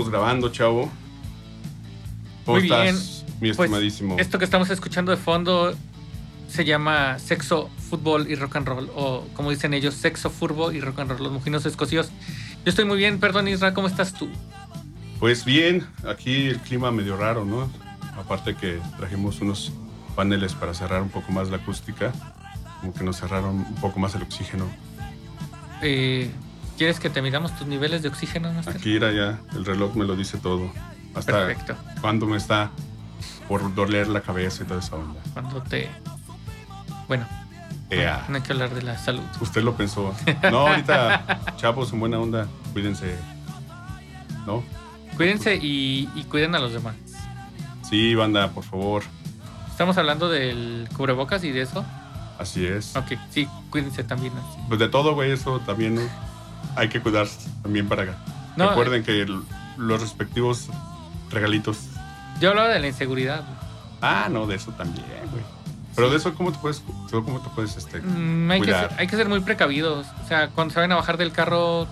estamos grabando, chavo. ¿Cómo Muy bien. estás, mi Pues, estimadísimo? Esto que estamos escuchando de fondo se llama Sexo, Fútbol y Rock and Roll, o como dicen ellos, Sexo, Furbo y Rock and Roll, los mujinos escocíos. Yo estoy muy bien, perdón Isra, ¿cómo estás tú? Pues bien, aquí el clima medio raro, ¿no? Aparte que trajimos unos paneles para cerrar un poco más la acústica, como que nos cerraron un poco más el oxígeno. Eh, ¿Quieres que te midamos tus niveles de oxígeno, Master? Aquí era ya, el reloj me lo dice todo. Hasta Perfecto. cuando me está por doler la cabeza y toda esa onda. Cuando te... Bueno, Ea. no hay que hablar de la salud. Usted lo pensó. No, ahorita, chavos, en buena onda, cuídense. ¿No? Cuídense y, y cuiden a los demás. Sí, banda, por favor. Estamos hablando del cubrebocas y de eso. Así es. Ok, sí, cuídense también. Pues de todo, güey, eso también ¿no? Hay que cuidar también para... No, Recuerden que los respectivos regalitos... Yo hablaba de la inseguridad. Ah, no, de eso también, güey. Pero de eso, ¿cómo te puedes, cómo te puedes este, Mm, hay, que Cuidar. ser, hay que ser muy precavidos. O sea, cuando se vayan a bajar del carro,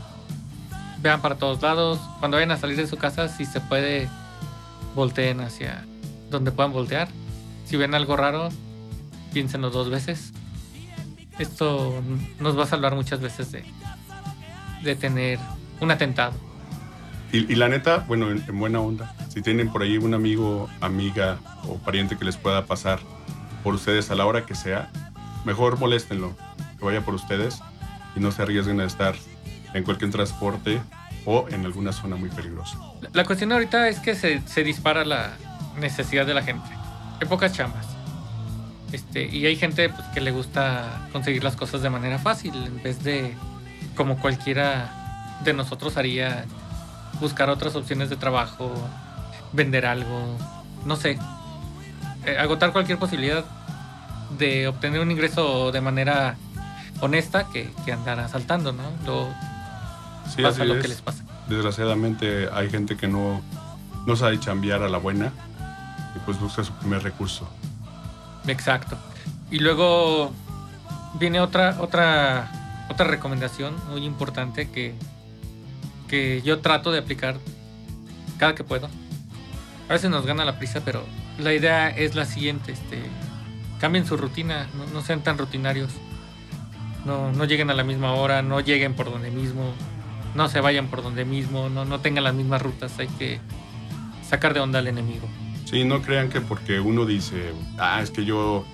vean para todos lados. Cuando vayan a salir de su casa, si se puede, volteen hacia donde puedan voltear. Si ven algo raro, piénsenlo dos veces. Esto nos va a salvar muchas veces de, de tener un atentado. Y, y la neta, bueno, en, en buena onda, si tienen por ahí un amigo, amiga o pariente que les pueda pasar por ustedes a la hora que sea, mejor moléstenlo, que vaya por ustedes y no se arriesguen a estar en cualquier transporte o en alguna zona muy peligrosa. La- La cuestión ahorita es que se, se dispara la necesidad de la gente. Hay pocas chambas. Este, y hay gente pues, que le gusta conseguir las cosas de manera fácil, en vez de, como cualquiera de nosotros haría, buscar otras opciones de trabajo, vender algo, no sé, eh, agotar cualquier posibilidad de obtener un ingreso de manera honesta que, que andar asaltando, ¿no? Luego Sí, pasa lo es. que les pasa. Desgraciadamente hay gente que no, no sabe chambear a la buena y pues busca su primer recurso. Exacto. Y luego viene otra, otra, otra recomendación muy importante que, que yo trato de aplicar cada que puedo. A veces nos gana la prisa, pero la idea es la siguiente, este, cambien su rutina, no, no sean tan rutinarios. No, no lleguen a la misma hora, no lleguen por donde mismo, no se vayan por donde mismo, no, no tengan las mismas rutas, hay que sacar de onda al enemigo. Sí, no crean que porque uno dice, ah, es que yo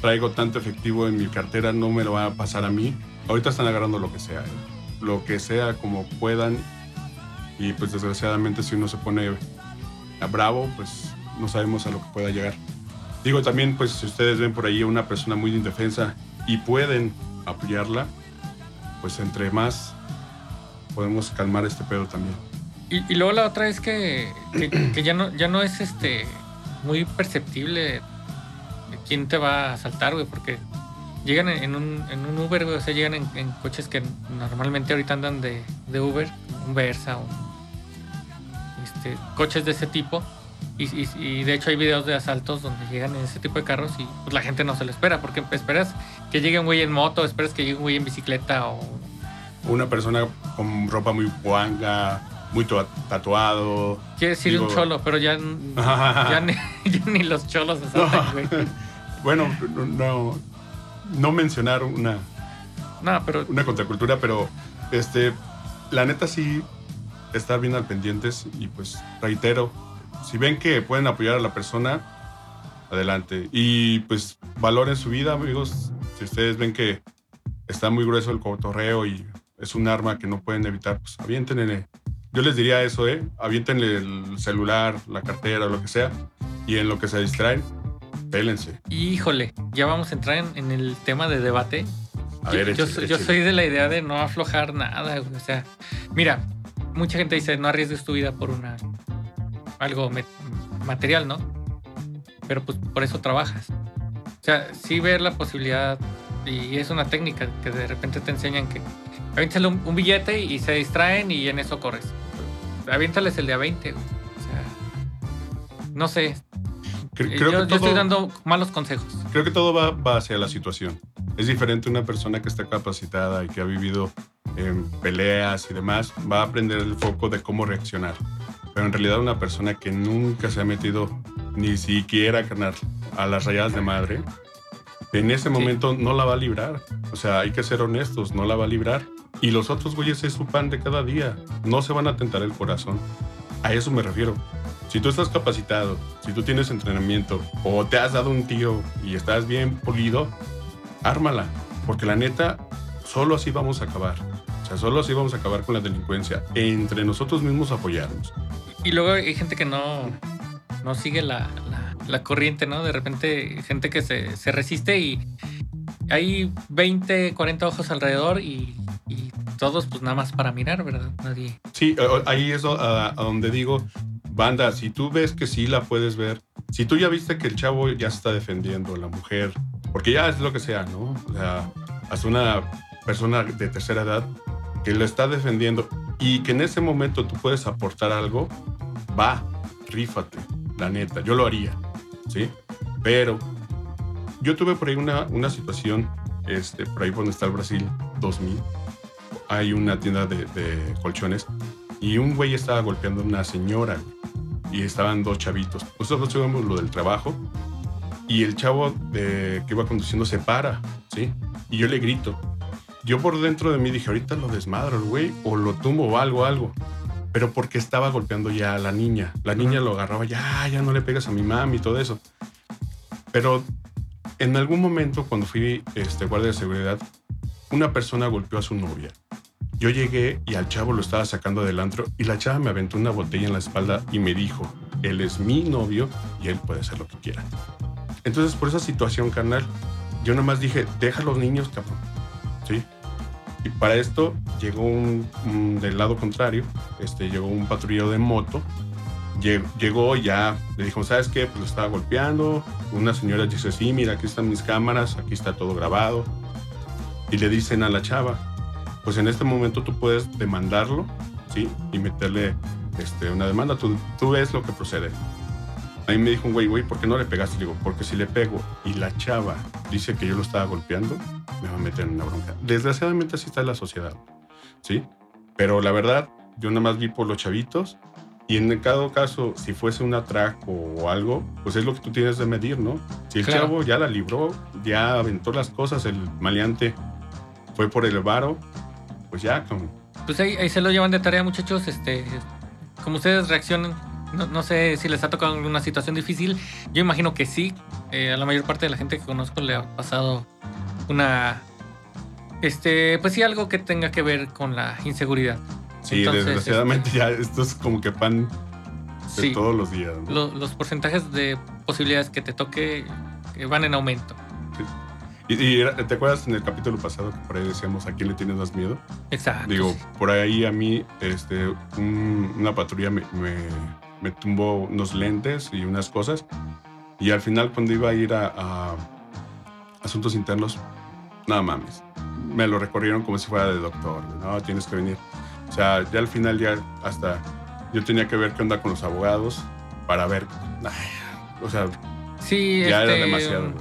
traigo tanto efectivo en mi cartera, no me lo va a pasar a mí. Ahorita están agarrando lo que sea, ¿eh? lo que sea como puedan. Y pues desgraciadamente si uno se pone bravo, pues no sabemos a lo que pueda llegar. Digo también, pues si ustedes ven por ahí a una persona muy indefensa y pueden apoyarla, pues entre más podemos calmar este pedo también. Y, luego la otra es que ya no ya no es este muy perceptible quién te va a asaltar, güey, porque llegan en, un, en un Uber, güey, o sea, llegan en, en coches que normalmente ahorita andan de, de Uber, un Versa, un, este, coches de ese tipo. Y, y- y de hecho hay videos de asaltos donde llegan en ese tipo de carros y pues, la gente no se lo espera, porque esperas que llegue un güey en moto, esperas que llegue un güey en bicicleta o Una persona con ropa muy guanga, muy tua- tatuado. Quiere decir un cholo, pero ya, ya, ni, ya ni los cholos asaltan, güey. Bueno, no, no, mencionar una, pero una contracultura, pero este, la neta sí estar bien al pendientes y pues reitero, si ven que pueden apoyar a la persona, adelante. Y pues valoren su vida, amigos. Si ustedes ven que está muy grueso el cotorreo y es un arma que no pueden evitar, pues aviéntenle. Yo les diría eso, ¿eh? Aviéntenle el celular, la cartera, lo que sea. Y en lo que se distraen, pélense. híjole, ya vamos a entrar en, en el tema de debate. A yo, ver, yo échale, yo soy de la idea de no aflojar nada. O sea, mira, mucha gente dice no arriesgues tu vida por una algo material, ¿no? Pero pues por eso trabajas. O sea, sí ver la posibilidad y es una técnica que de repente te enseñan que aviéntale un, un billete y se distraen y en eso corres. Aviéntales el de a 20, güey. O sea, no sé. Eh, Creo, yo, que yo estoy todo, dando malos consejos. creo que todo va, va hacia la situación. Es diferente una persona que está capacitada y que ha vivido en peleas y demás, va a aprender el foco de cómo reaccionar. Pero en realidad una persona que nunca se ha metido ni siquiera carnal, a las rayadas de madre, en ese momento no la va a librar. O sea, hay que ser honestos, no la va a librar. Y los otros güeyes es su pan de cada día. No se van a tentar el corazón. A eso me refiero. Si tú estás capacitado, si tú tienes entrenamiento o te has dado un tío y estás bien pulido, ármala. Porque la neta, solo así vamos a acabar. O sea, solo así vamos a acabar con la delincuencia. Entre nosotros mismos apoyarnos. Y luego hay gente que no, no sigue la, la, corriente, ¿no? De repente gente que se, se, resiste y hay 20, 40 ojos alrededor y, y, todos pues nada más para mirar, ¿verdad? Nadie. Sí, ahí es a, donde digo, banda, si tú ves que sí la puedes ver, si tú ya viste que el chavo ya está defendiendo, la mujer, porque ya es lo que sea, ¿no? O sea, hasta una persona de tercera edad que lo está defendiendo y que en ese momento tú puedes aportar algo, va, rífate, la neta, yo lo haría, ¿sí? Pero yo tuve por ahí una, una situación, este, por ahí donde está el Brasil 2000, hay una tienda de, colchones y un güey estaba golpeando a una señora y estaban dos chavitos. Nosotros tuvimos lo del trabajo y el chavo de, que iba conduciendo se para, ¿sí? Y yo le grito, yo por dentro de mí dije, ahorita lo desmadro güey, o lo tumbo o algo, algo. Pero porque estaba golpeando ya a la niña. La niña lo agarraba, ya, ya no le pegas a mi mami y todo eso. Pero en algún momento, cuando fui este, guardia de seguridad, una persona golpeó a su novia. Yo llegué y al chavo lo estaba sacando del antro y la chava me aventó una botella en la espalda y me dijo, él es mi novio y él puede hacer lo que quiera. Entonces, por esa situación, carnal, yo nomás dije, deja los niños, cabrón. ¿Sí? Y para esto llegó un, del lado contrario, este, llegó un patrullero de moto. Llegó, ya, le dijo, ¿sabes qué? Pues lo estaba golpeando. Una señora dice, sí, mira, aquí están mis cámaras, aquí está todo grabado. Y le dicen a la chava, pues en este momento tú puedes demandarlo, ¿sí? Y meterle este, una demanda. Tú, tú ves lo que procede. A mí me dijo un güey, güey, ¿por qué no le pegaste? digo, porque si le pego y la chava dice que yo lo estaba golpeando, me va a meter en una bronca. Desgraciadamente así está la sociedad, ¿sí? Pero la verdad, yo nada más vi por los chavitos y en cada caso, si fuese un atraco o algo, pues es lo que tú tienes de medir, ¿no? Si el chavo ya la libró, ya aventó las cosas, el maleante fue por el varo, pues ya, como... Pues ahí, ahí se lo llevan de tarea, muchachos, este, como ustedes reaccionan no, sé si les ha tocado alguna situación difícil. Yo imagino que sí. Eh, a la mayor parte de la gente que conozco le ha pasado una. Este, pues sí, algo que tenga que ver con la inseguridad. Sí, desgraciadamente este, ya esto es como que pan de todos los días. los porcentajes de posibilidades que te toque eh, van en aumento. Y, te acuerdas en el capítulo pasado que por ahí decíamos a quién le tienes más miedo? Exacto. Digo, por ahí a mí este, una patrulla me, me tumbó unos lentes y unas cosas. Y al final, cuando iba a ir a, asuntos internos, nada mames. Me lo recorrieron como si fuera de doctor. No, tienes que venir. O sea, ya al final, ya hasta yo tenía que ver qué onda con los abogados para ver. o sea, sí, ya era este, demasiado.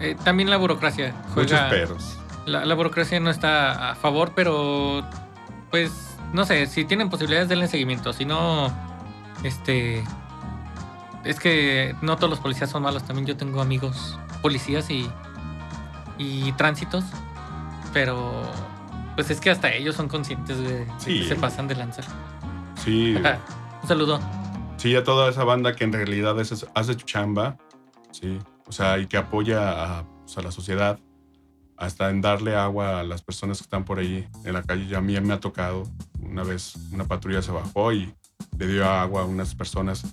Eh, también la burocracia. Muchos peros. La, la, burocracia no está a favor, pero pues no sé, si tienen posibilidades, denle seguimiento. Si no, este. Es que no todos los policías son malos. También yo tengo amigos policías y. y tránsitos. Pero. Pues es que hasta ellos son conscientes de, que se pasan de lanzar. Sí. Un saludo. Sí, a toda esa banda que en realidad hace chamba. Sí. O sea, y que apoya a, pues, a la sociedad hasta en darle agua a las personas que están por ahí en la calle. Ya a mí me ha tocado. Una vez una patrulla se bajó y le dio agua a unas personas.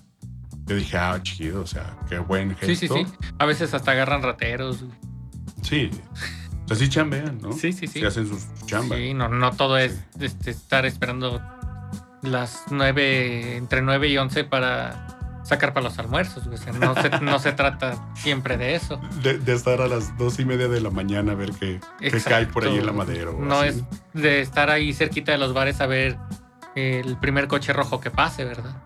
Yo dije, ah, chido, o sea, qué buen gesto. Sí, sí, sí. A veces hasta agarran rateros. Sí. O sea, sí chambean, ¿no? Sí, sí, sí. Sí hacen sus chambas. Sí, no, no todo es este, estar esperando las nueve, entre nueve y once para sacar para los almuerzos. O sea, no, se, no se trata siempre de eso. De, estar a las dos y media de la mañana a ver qué, cae por ahí en la madera. No es de estar ahí cerquita de los bares a ver el primer coche rojo que pase, ¿verdad?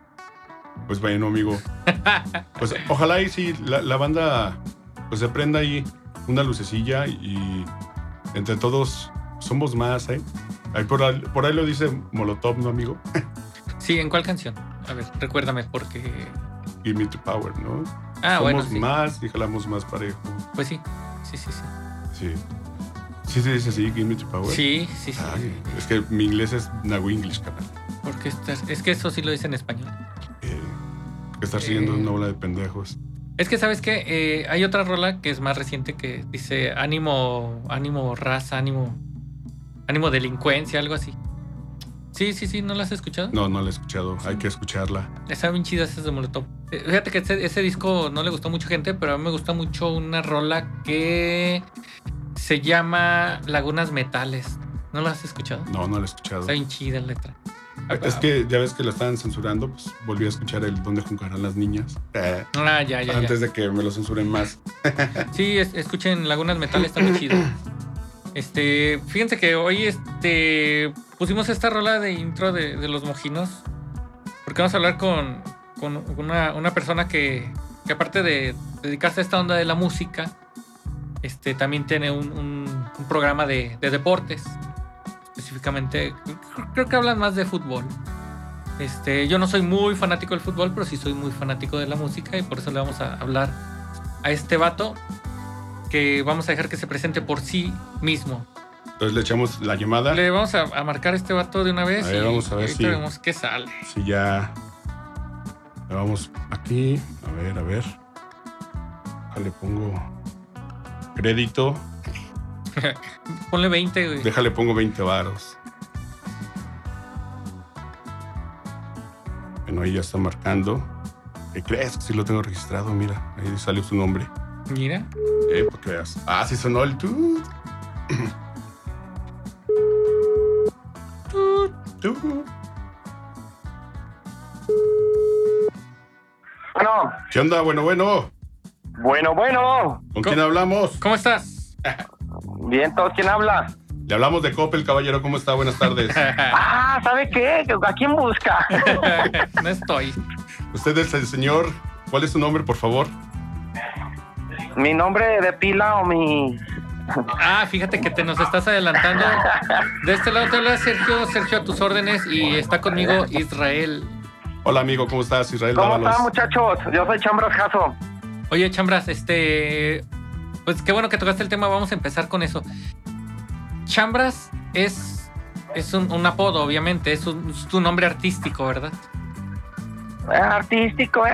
Pues bueno, amigo. Pues ojalá y si la, banda pues se prenda ahí una lucecilla y entre todos somos más, ¿eh? Ahí por, ahí, por ahí lo dice Molotov, ¿no, amigo? Sí, ¿en cuál canción? A ver, recuérdame, porque. Give me the power, ¿no? Ah, Somos bueno. Sí. más y jalamos más parejo. Pues sí. Sí, sí, sí. Sí. Sí se dice así, give me the power. Sí, sí, sí. Ah, sí. es que mi inglés es Nagu English, canal. Porque estás- es que eso sí lo dice en español. Eh, estar siguiendo Eh. una ola de pendejos. Es que, ¿sabes qué? Eh, hay otra rola que es más reciente que dice ánimo, ánimo raza, ánimo, ánimo delincuencia, algo así. Sí, sí, sí, ¿no la has escuchado? No, no la he escuchado. Hay que escucharla. Está bien chida esa de Molotov. Eh, Fíjate que ese, ese disco no le gustó a mucha gente, pero a mí me gusta mucho una rola que se llama Lagunas Metales. ¿No la has escuchado? No, no la he escuchado. Está bien chida la letra. Es que ya ves que la estaban censurando, pues volví a escuchar el Dónde jugarán las niñas. Eh, Ah, ya, ya, ya. antes de que me lo censuren más. Sí, es- escuchen Lagunas Metales, está muy chido. Este, fíjense que hoy este pusimos esta rola de intro de, los mojinos. Porque vamos a hablar con, con una, una persona que, que aparte de dedicarse a esta onda de la música, este también tiene un, un- un programa de, de deportes. Específicamente, creo que hablan más de fútbol. Este, yo no soy muy fanático del fútbol, pero sí soy muy fanático de la música y por eso le vamos a hablar a este vato que vamos a dejar que se presente por sí mismo. Entonces le echamos la llamada. Le vamos a, a marcar a este vato de una vez A ver, y, vamos a ver si- vemos qué sale. Si ya. Le vamos aquí. A ver, a ver. Acá le pongo crédito. Ponle 20, güey. Déjale, pongo 20 varos. Bueno, ahí ya está marcando. ¿Qué crees? Que sí lo tengo registrado, mira. Ahí salió su nombre. Mira. Eh, para que veas. Ah, sí sonó el tut. Tut, tut. Bueno, ¿Qué onda? Bueno, bueno. bueno, bueno. ¿Con Co- quién hablamos? ¿Cómo estás? Bien, ¿todos quién habla? Le hablamos de Coppel, caballero. ¿Cómo está? Buenas tardes. Ah, ¿sabe qué? ¿A quién busca? no estoy. Usted es el señor. ¿Cuál es su nombre, por favor? ¿Mi nombre de pila o mi...? Ah, fíjate que te nos estás adelantando. De este lado te habla Sergio, Sergio a tus órdenes y está conmigo Israel. Hola, amigo. ¿Cómo estás? Israel ¿Cómo Dávalos. están, muchachos? Yo soy Chambras Jasso. Oye, Chambras, este. Pues qué bueno que tocaste el tema, vamos a empezar con eso. Chambras es. Es un, un apodo, obviamente, es, un, es tu nombre artístico, ¿verdad? Artístico, eh...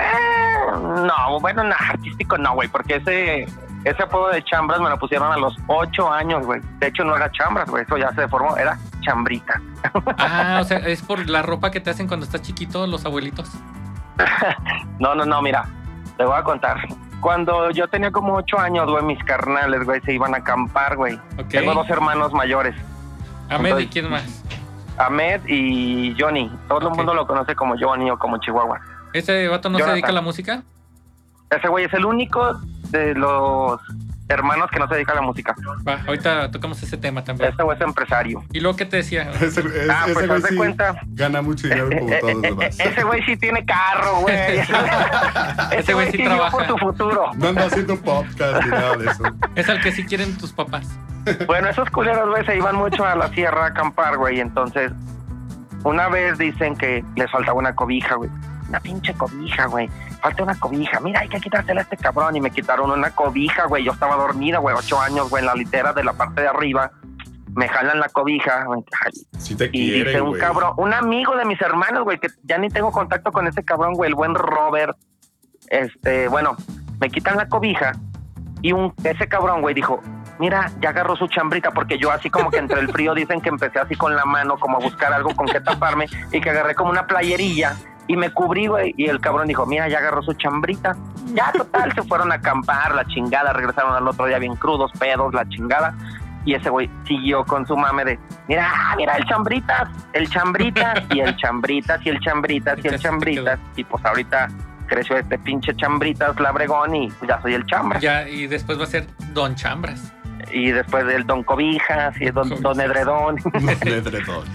No, bueno, no, artístico no, güey, porque ese... Ese apodo de Chambras me lo pusieron a los ocho años, güey. De hecho, no era Chambras, güey. Eso ya se formó. Era Chambrita. Ah, o sea, es por la ropa que te hacen cuando estás chiquito, los abuelitos. No, no, no, mira, te voy a contar. Cuando yo tenía como ocho años, güey, mis carnales, güey, se iban a acampar, güey. Ok. Tengo dos hermanos mayores, Ahmed, ¿y quién más? Ahmed y Johnny. Todo el mundo lo conoce como Johnny o como Chihuahua. ¿Ese vato no se dedica a la música? Ese güey es el único de los hermanos que no se dedica a la música. Va, ahorita tocamos ese tema también. Ese güey es empresario. ¿Y luego qué te decía? Ese, es- Ah, ese pues güey haz de sí cuenta. gana mucho dinero como todos los demás. Ese güey sí tiene carro, güey. Ese güey sí trabaja. por su futuro. No anda haciendo podcast ni nada de eso. Es al que sí quieren tus papás. Bueno, esos culeros, güey, se iban mucho a la sierra a acampar, güey. Entonces, una vez dicen que les faltaba una cobija, güey. Una pinche cobija, güey. Falta una cobija. Mira, hay que quitársela a este cabrón. Y me quitaron una cobija, güey. Yo estaba dormida, güey, ocho años, güey, en la litera de la parte de arriba. Me jalan la cobija. Si te Y dice un güey. cabrón, un amigo de mis hermanos, güey, que ya ni tengo contacto con ese cabrón, güey, el buen Robert. Este, bueno, me quitan la cobija y un ese cabrón, güey, dijo, mira, ya agarró su chambrita, porque yo así como que entre el frío dicen que empecé así con la mano, como a buscar algo con que taparme, y que agarré como una playerilla y me cubrí, güey, y el cabrón dijo, mira, ya agarró su chambrita. Ya, total, se fueron a acampar, la chingada, regresaron al otro día bien crudos, pedos, la chingada. Y ese güey siguió con su mame de, mira, mira, el chambritas, el chambritas, y el chambritas, y el chambritas, y el chambritas. Y pues ahorita creció este pinche chambritas labregón y ya soy el chambras. Ya, y después va a ser Don Chambras. Y después del don cobijas y el don, don edredón. De edredón.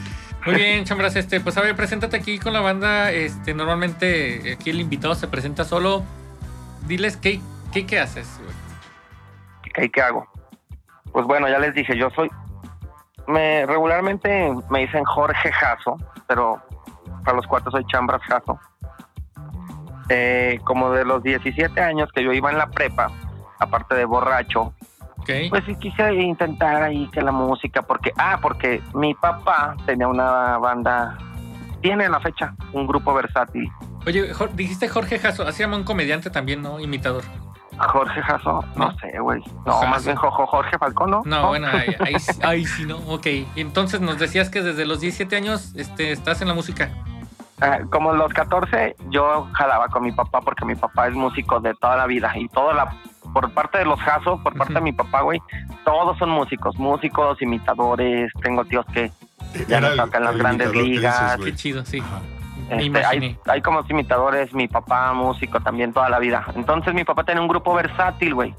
Muy bien, Chambras, este, pues a ver, preséntate aquí con la banda. Este, normalmente aquí el invitado se presenta solo. Diles qué, qué, haces, güey. ¿Qué, ¿Qué hago? Pues bueno, ya les dije, yo soy me regularmente me dicen Jorge Jasso, pero para los cuatro soy Chambras Jasso. Eh, como de los 17 años que yo iba en la prepa, aparte de borracho, Pues sí quise intentar ahí que la música, porque, ah, porque mi papá tenía una banda, tiene a la fecha un grupo versátil. Oye, dijiste Jorge Jasso, así llama un comediante también, ¿no? Imitador. Jorge Jasso, no, No. sé, güey. No, Jasso. más bien Jojo Jorge Falcón, ¿no? No, bueno, ahí, ahí, sí- ahí sí, ¿no? Ok. Entonces nos decías que desde los 17 años este, estás en la música. Ah, como los 14, yo jalaba con mi papá porque mi papá es músico de toda la vida y toda la por parte de los Jasos, por parte de mi papá, güey, todos son músicos, músicos, imitadores, tengo tíos que Ya no tocan las grandes dices, ligas. Qué chido, sí. Este, hay como imitadores, mi papá músico también toda la vida. Entonces mi papá tenía un grupo versátil, güey.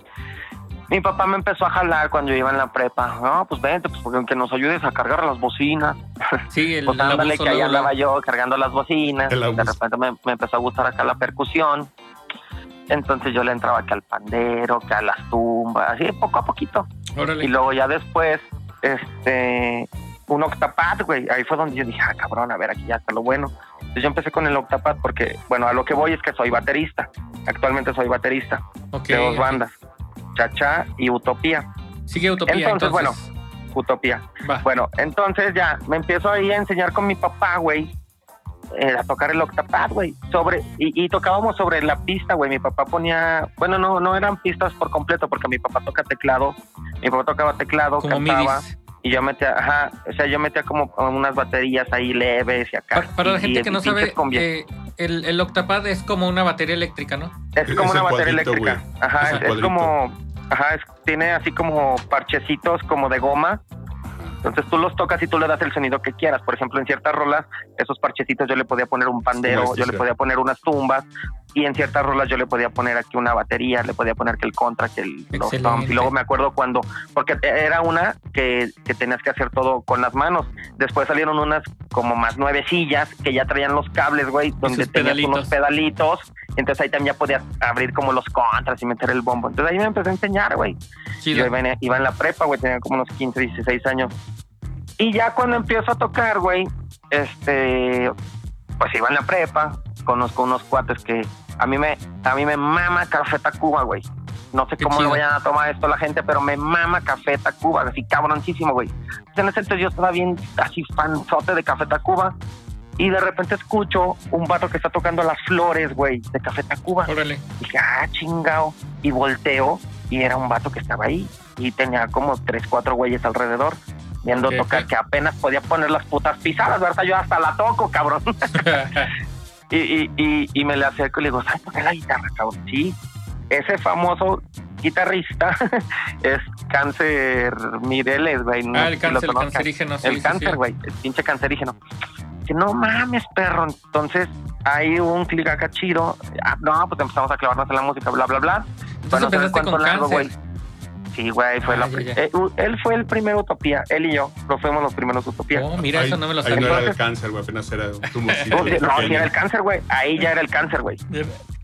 Mi papá me empezó a jalar cuando yo iba en la prepa. No, pues vente, pues porque que nos ayudes a cargar las bocinas. Sí, el, Pues ándale, que ahí luego, andaba yo cargando las bocinas. El De repente me, me empezó a gustar acá la percusión. Entonces yo le entraba que al pandero, que a las tumbas, así poco a poquito. Órale. Y luego ya después, este, un octapad, güey. Ahí fue donde yo dije, ah, cabrón, a ver, aquí ya está lo bueno. Entonces yo empecé con el octapad porque, bueno, a lo que voy es que soy baterista. Actualmente soy baterista de dos ok. bandas, Chacha y Utopía. Sigue Utopía, Entonces, entonces. Utopía. Va. Bueno, entonces ya me empiezo ahí a enseñar con mi papá, güey, eh, a tocar el octapad, güey. Sobre, y, y tocábamos sobre la pista, güey. Mi papá ponía, bueno, no, no eran pistas por completo, porque mi papá toca teclado. Mi papá tocaba teclado, Como cantaba. midis. Y yo metía, ajá, o sea, yo metía como unas baterías ahí leves y acá. Para, para la gente y que no sabe, eh, el, el octapad es como una batería eléctrica, ¿no? es como una batería cuadrito, eléctrica. Ajá, es, como, ajá, es- tiene así como parchecitos como de goma. Entonces tú los tocas y tú le das el sonido que quieras. Por ejemplo, en ciertas rolas, esos parchecitos yo le podía poner un pandero, yo le podía poner unas tumbas. Y en ciertas rolas yo le podía poner aquí una batería, le podía poner que el contra, que el, los. Y luego me acuerdo cuando, porque era una que, que tenías que hacer todo con las manos. Después salieron unas como más nuevecillas que ya traían los cables, güey, donde tenías pedalitos. unos pedalitos. Entonces ahí también ya podías abrir como los contras y meter el bombo. Entonces ahí me empecé a enseñar, güey. Yo iba en, iba en la prepa, güey, tenía como unos 15, 16 años. Y ya cuando empiezo a tocar, güey, este, pues iba en la prepa, conozco unos cuates que a mí me, a mí me mama Café Tacuba, güey. No sé Qué cómo chido. lo vayan a tomar esto la gente, pero me mama Café Tacuba, así cabroncísimo, güey. En ese entonces yo estaba bien así fanzote de Café Tacuba y de repente escucho un vato que está tocando las flores, güey, de Café Tacuba. Órale. Dije, ah, chingao. Y volteo y era un vato que estaba ahí y tenía como tres, cuatro güeyes alrededor viendo tocar que apenas podía poner las putas pisadas, ¿verdad? Yo hasta la toco, cabrón. y, y, y, y me le acerco y le digo, ¿sabes tocar la guitarra, cabrón? Sí. Ese famoso guitarrista es Cáncer Mireles, güey. no ah, el cáncer, el cancerígeno. sí, El sí, cáncer, sí. güey, el pinche cancerígeno. Que no mames, perro. Entonces, hay un clic acá chido. Ah, no, pues empezamos a clavarnos en la música, bla, bla, bla. Entonces Bueno, empezaste con largo, cáncer. güey. Sí, güey, fue Ah, la ya, pri- ya. eh, él fue el primer Utopía, él y yo, lo fuimos los primeros Utopía. Oh, mira, Ahí- eso no me lo Ahí sabía. no era el cáncer, güey, apenas era un tumorcito. Oh, no, sí pequeño. era el cáncer, güey. Ahí ya era el cáncer, güey.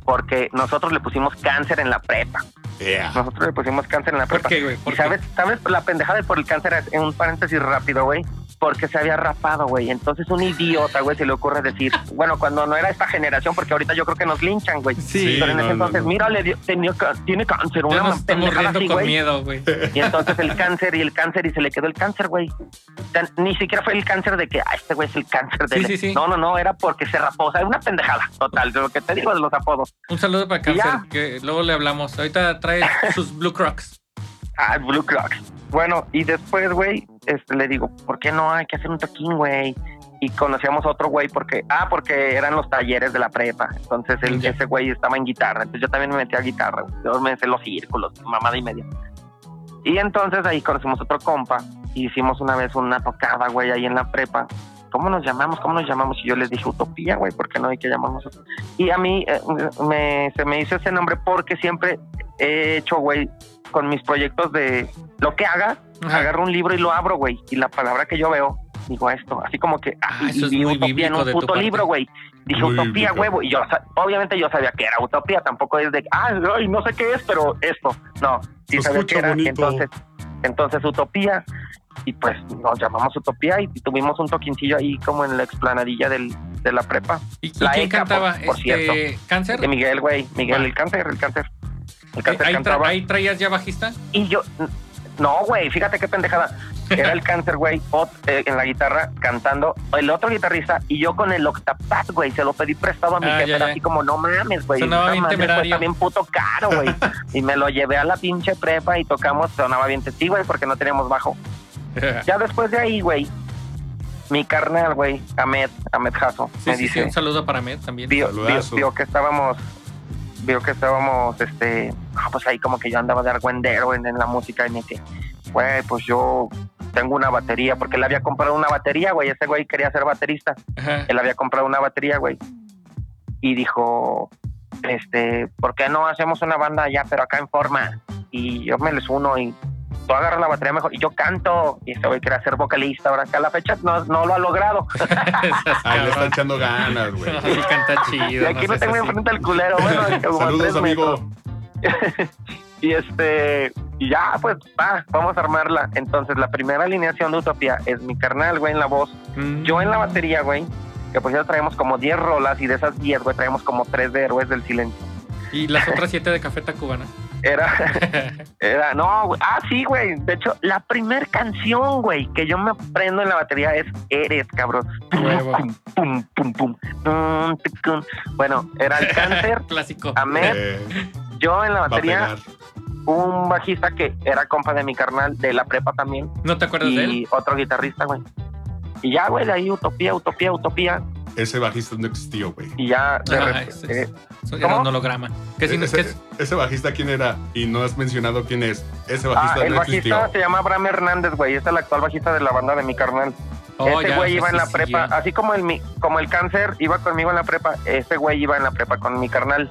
Porque nosotros le pusimos cáncer en la prepa. Yeah. Nosotros le pusimos cáncer en la ¿Por prepa. qué, güey? ¿Por ¿Y qué? sabes, sabes la pendejada de por el cáncer? Es en un paréntesis rápido, güey. Porque se había rapado, güey. Entonces un idiota, güey, se le ocurre decir, bueno, cuando no era esta generación, porque ahorita yo creo que nos linchan, güey. Sí, Pero en ese no, entonces, no. mira, le dio, tenía tiene cáncer, una nos pendejada riendo así, con güey. miedo, güey. Y entonces el cáncer y el cáncer y se le quedó el cáncer, güey. O sea, ni siquiera fue el cáncer de que, ah, este güey es el cáncer de... Sí, sí, sí. No, no, no, era porque se rapó. O sea, una pendejada total, de lo que te digo de los apodos. Un saludo para ya. cáncer, que luego le hablamos. Ahorita trae sus Blue Crocs. Ah, Blue Crocs. Bueno, y después, güey, este, le digo, ¿por qué no hay que hacer un toquín, güey? Y conocíamos a otro güey porque, ah, porque eran los talleres de la prepa. Entonces ese güey estaba en guitarra. Entonces yo también me metí a guitarra. Yo me hice los círculos, mamada y media. Y entonces ahí conocimos otro compa. Y hicimos una vez una tocada, güey, ahí en la prepa. ¿Cómo nos llamamos? ¿Cómo nos llamamos? Y yo les dije Utopía, güey, ¿por qué no hay que llamarnos? Y a mí eh, me, se me hizo ese nombre porque siempre he hecho, güey, con mis proyectos de lo que haga, Ajá. agarro un libro y lo abro, güey, y la palabra que yo veo, digo esto, así como que, ah, Ah, eso y es vi muy utopía en un puto libro, güey. Dije Muy utopía, bíblico. huevo, y yo, obviamente yo sabía que era utopía, tampoco es de, ah, ay, no sé qué es, pero esto, no, sí sabía que era, bonito. entonces, Entonces Utopía, y pues nos llamamos Utopía y tuvimos un toquincillo ahí como en la explanadilla del, de la prepa. ¿Y, y La quién ECA, cantaba? por- por este, ¿Cáncer? De Miguel, güey, Miguel, Ah. el cáncer, el cáncer. El cáncer ¿Ahí, tra- ahí traías ya bajista? Y yo, no, güey, fíjate qué pendejada. Era el cáncer, güey, eh, en la guitarra cantando, el otro guitarrista y yo con el octapad, güey, se lo pedí prestado a mi Ah, jefe, ya, así como, no mames, güey, Sonaba esa bien madre temerario. cuesta bien puto caro, güey. y me lo llevé a la pinche prepa y tocamos, sonaba bien sí, güey, porque no teníamos bajo. Ya después de ahí, güey, mi carnal, güey, Ahmed, Ahmed Jasso, Sí, me sí, sí, dice, un saludo para Med también. vio, vio, vio que estábamos vio que estábamos este ah, pues ahí como que yo andaba de argüendero en, en la música y me dice güey pues yo tengo una batería porque él había comprado una batería güey ese güey quería ser baterista Ajá. él había comprado una batería güey y dijo este ¿por qué no hacemos una banda allá pero acá en forma? y yo me les uno y tú agarras la batería mejor y yo canto y ese güey quería ser vocalista ahora acá a la fecha no, no lo ha logrado Ay, le está echando ganas, güey. Sí, canta y chido. aquí no tengo enfrente al culero bueno Saludos, amigo. y este, y ya, pues, va, vamos a armarla. Entonces, la primera alineación de Utopía es mi carnal, güey, en la voz. Mm. Yo en la batería, güey, que pues ya traemos como 10 rolas y de esas 10, güey, traemos como 3 de Héroes del Silencio. Y las otras siete de Café Tacubana. Era, era, no, güey. Ah, sí, güey. De hecho, la primera canción, güey, que yo me aprendo en la batería es Eres, cabrón. Pum, pum, pum, pum. Bueno, era el cáncer. Clásico. Ahmed, Eh, yo en la batería, un bajista que era compa de mi carnal de la prepa también. ¿No te acuerdas de él? y otro guitarrista, güey. Y ya, güey, de ahí utopía, utopía, utopía. Ese bajista no existió, güey. Y ya, de Ah, ese es- eh, Era un holograma. ¿Qué ese, qué es? ese bajista, ¿quién era? Y no has mencionado quién es. Ese ah, bajista el no bajista existió. se llama Abraham Hernández, güey. Es el actual bajista de la banda de mi carnal. Oh, ese güey iba en la prepa, así como el mi- como el cáncer iba conmigo en la prepa, ese güey iba en la prepa con mi carnal.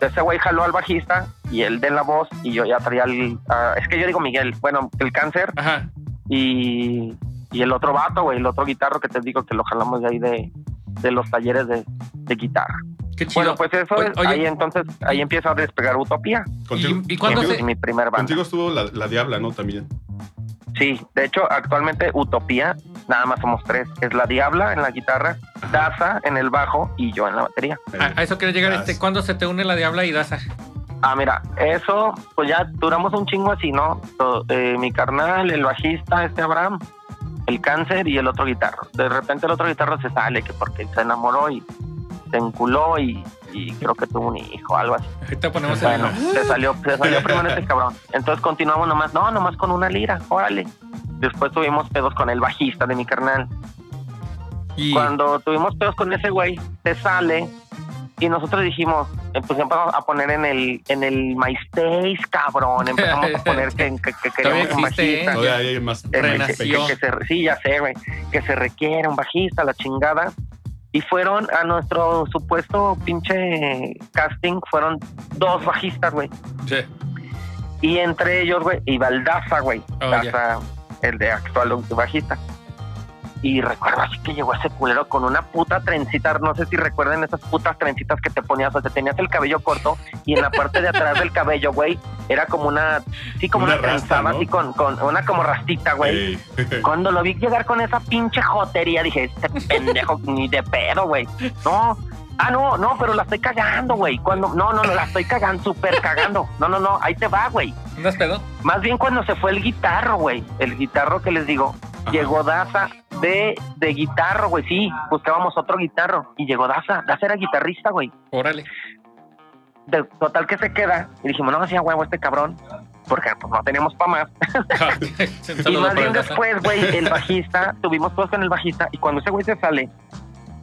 Ese güey jaló al bajista y él de la voz y yo ya traía el... ah, es que yo digo Miguel, bueno, el cáncer Ajá. y, y el otro vato, güey, el otro guitarro que te digo que lo jalamos de ahí de, de los talleres de, de guitarra. Qué chido. Bueno, pues eso es, oye. ahí entonces, ahí empieza a despegar Utopía. Contigo, ¿Y- y cuándo contigo- se- mi primer banda. contigo estuvo la, la Diabla, ¿no? También. Sí, de hecho, actualmente Utopía, nada más somos tres. Es la Diabla en la guitarra, Daza en el bajo y yo en la batería. a, a eso quiero llegar. Este. ¿Cuándo se te une la Diabla y Daza? Ah, mira, eso, pues ya duramos un chingo así, ¿no? To- eh, mi carnal, el bajista, este Abraham, el cáncer y el otro guitarro. De repente el otro guitarro se sale, que porque se enamoró y se enculó y, y creo que tuvo un hijo, algo así. Ahorita ponemos el. Bueno, se salió, se salió primero este cabrón. Entonces continuamos nomás, no, nomás con una lira, órale. Después tuvimos pedos con el bajista de mi carnal. Y Cuando tuvimos pedos con ese güey, se sale y nosotros dijimos, eh, pues empezamos a poner en el en el MySpace, cabrón. Empezamos a poner que, que, que queríamos un bajista. ¿eh? Todavía hay más. Eh, que- Renació. que- que se- sí, ya sé, güey. Que se requiere un bajista, la chingada. Y fueron a nuestro supuesto pinche casting, fueron dos bajistas, güey. Sí. Y entre ellos, güey, iba el Daza, güey. Oh, Daza, el de actual bajista. Y recuerdo así que llegó ese culero con una puta trencita. No sé si recuerdan esas putas trencitas que te ponías. O sea, tenías el cabello corto y en la parte de atrás del cabello, güey, era como una. Sí, como Una una, rasta, trenzada, ¿no? así con, con una como rastita, güey. Ey. Cuando lo vi llegar con esa pinche jotería, dije, este pendejo ni de pedo, güey. No. Ah, no, no, pero la estoy cagando, güey. Cuando, no, no, no, la estoy cagando, súper cagando. No, no, no, ahí te va, güey. ¿Andas pedo? Más bien cuando se fue el guitarro, güey. El guitarro que les digo. Ajá. Llegó Daza de, de guitarro, güey. Sí, buscábamos otro guitarro. Y llegó Daza. Daza era guitarrista, güey. Órale. De- total que se queda. Y dijimos, no, hacía huevo este cabrón. Porque pues no teníamos pa' más. Y más bien después, güey, el bajista, tuvimos todos con el bajista, y cuando ese güey se sale,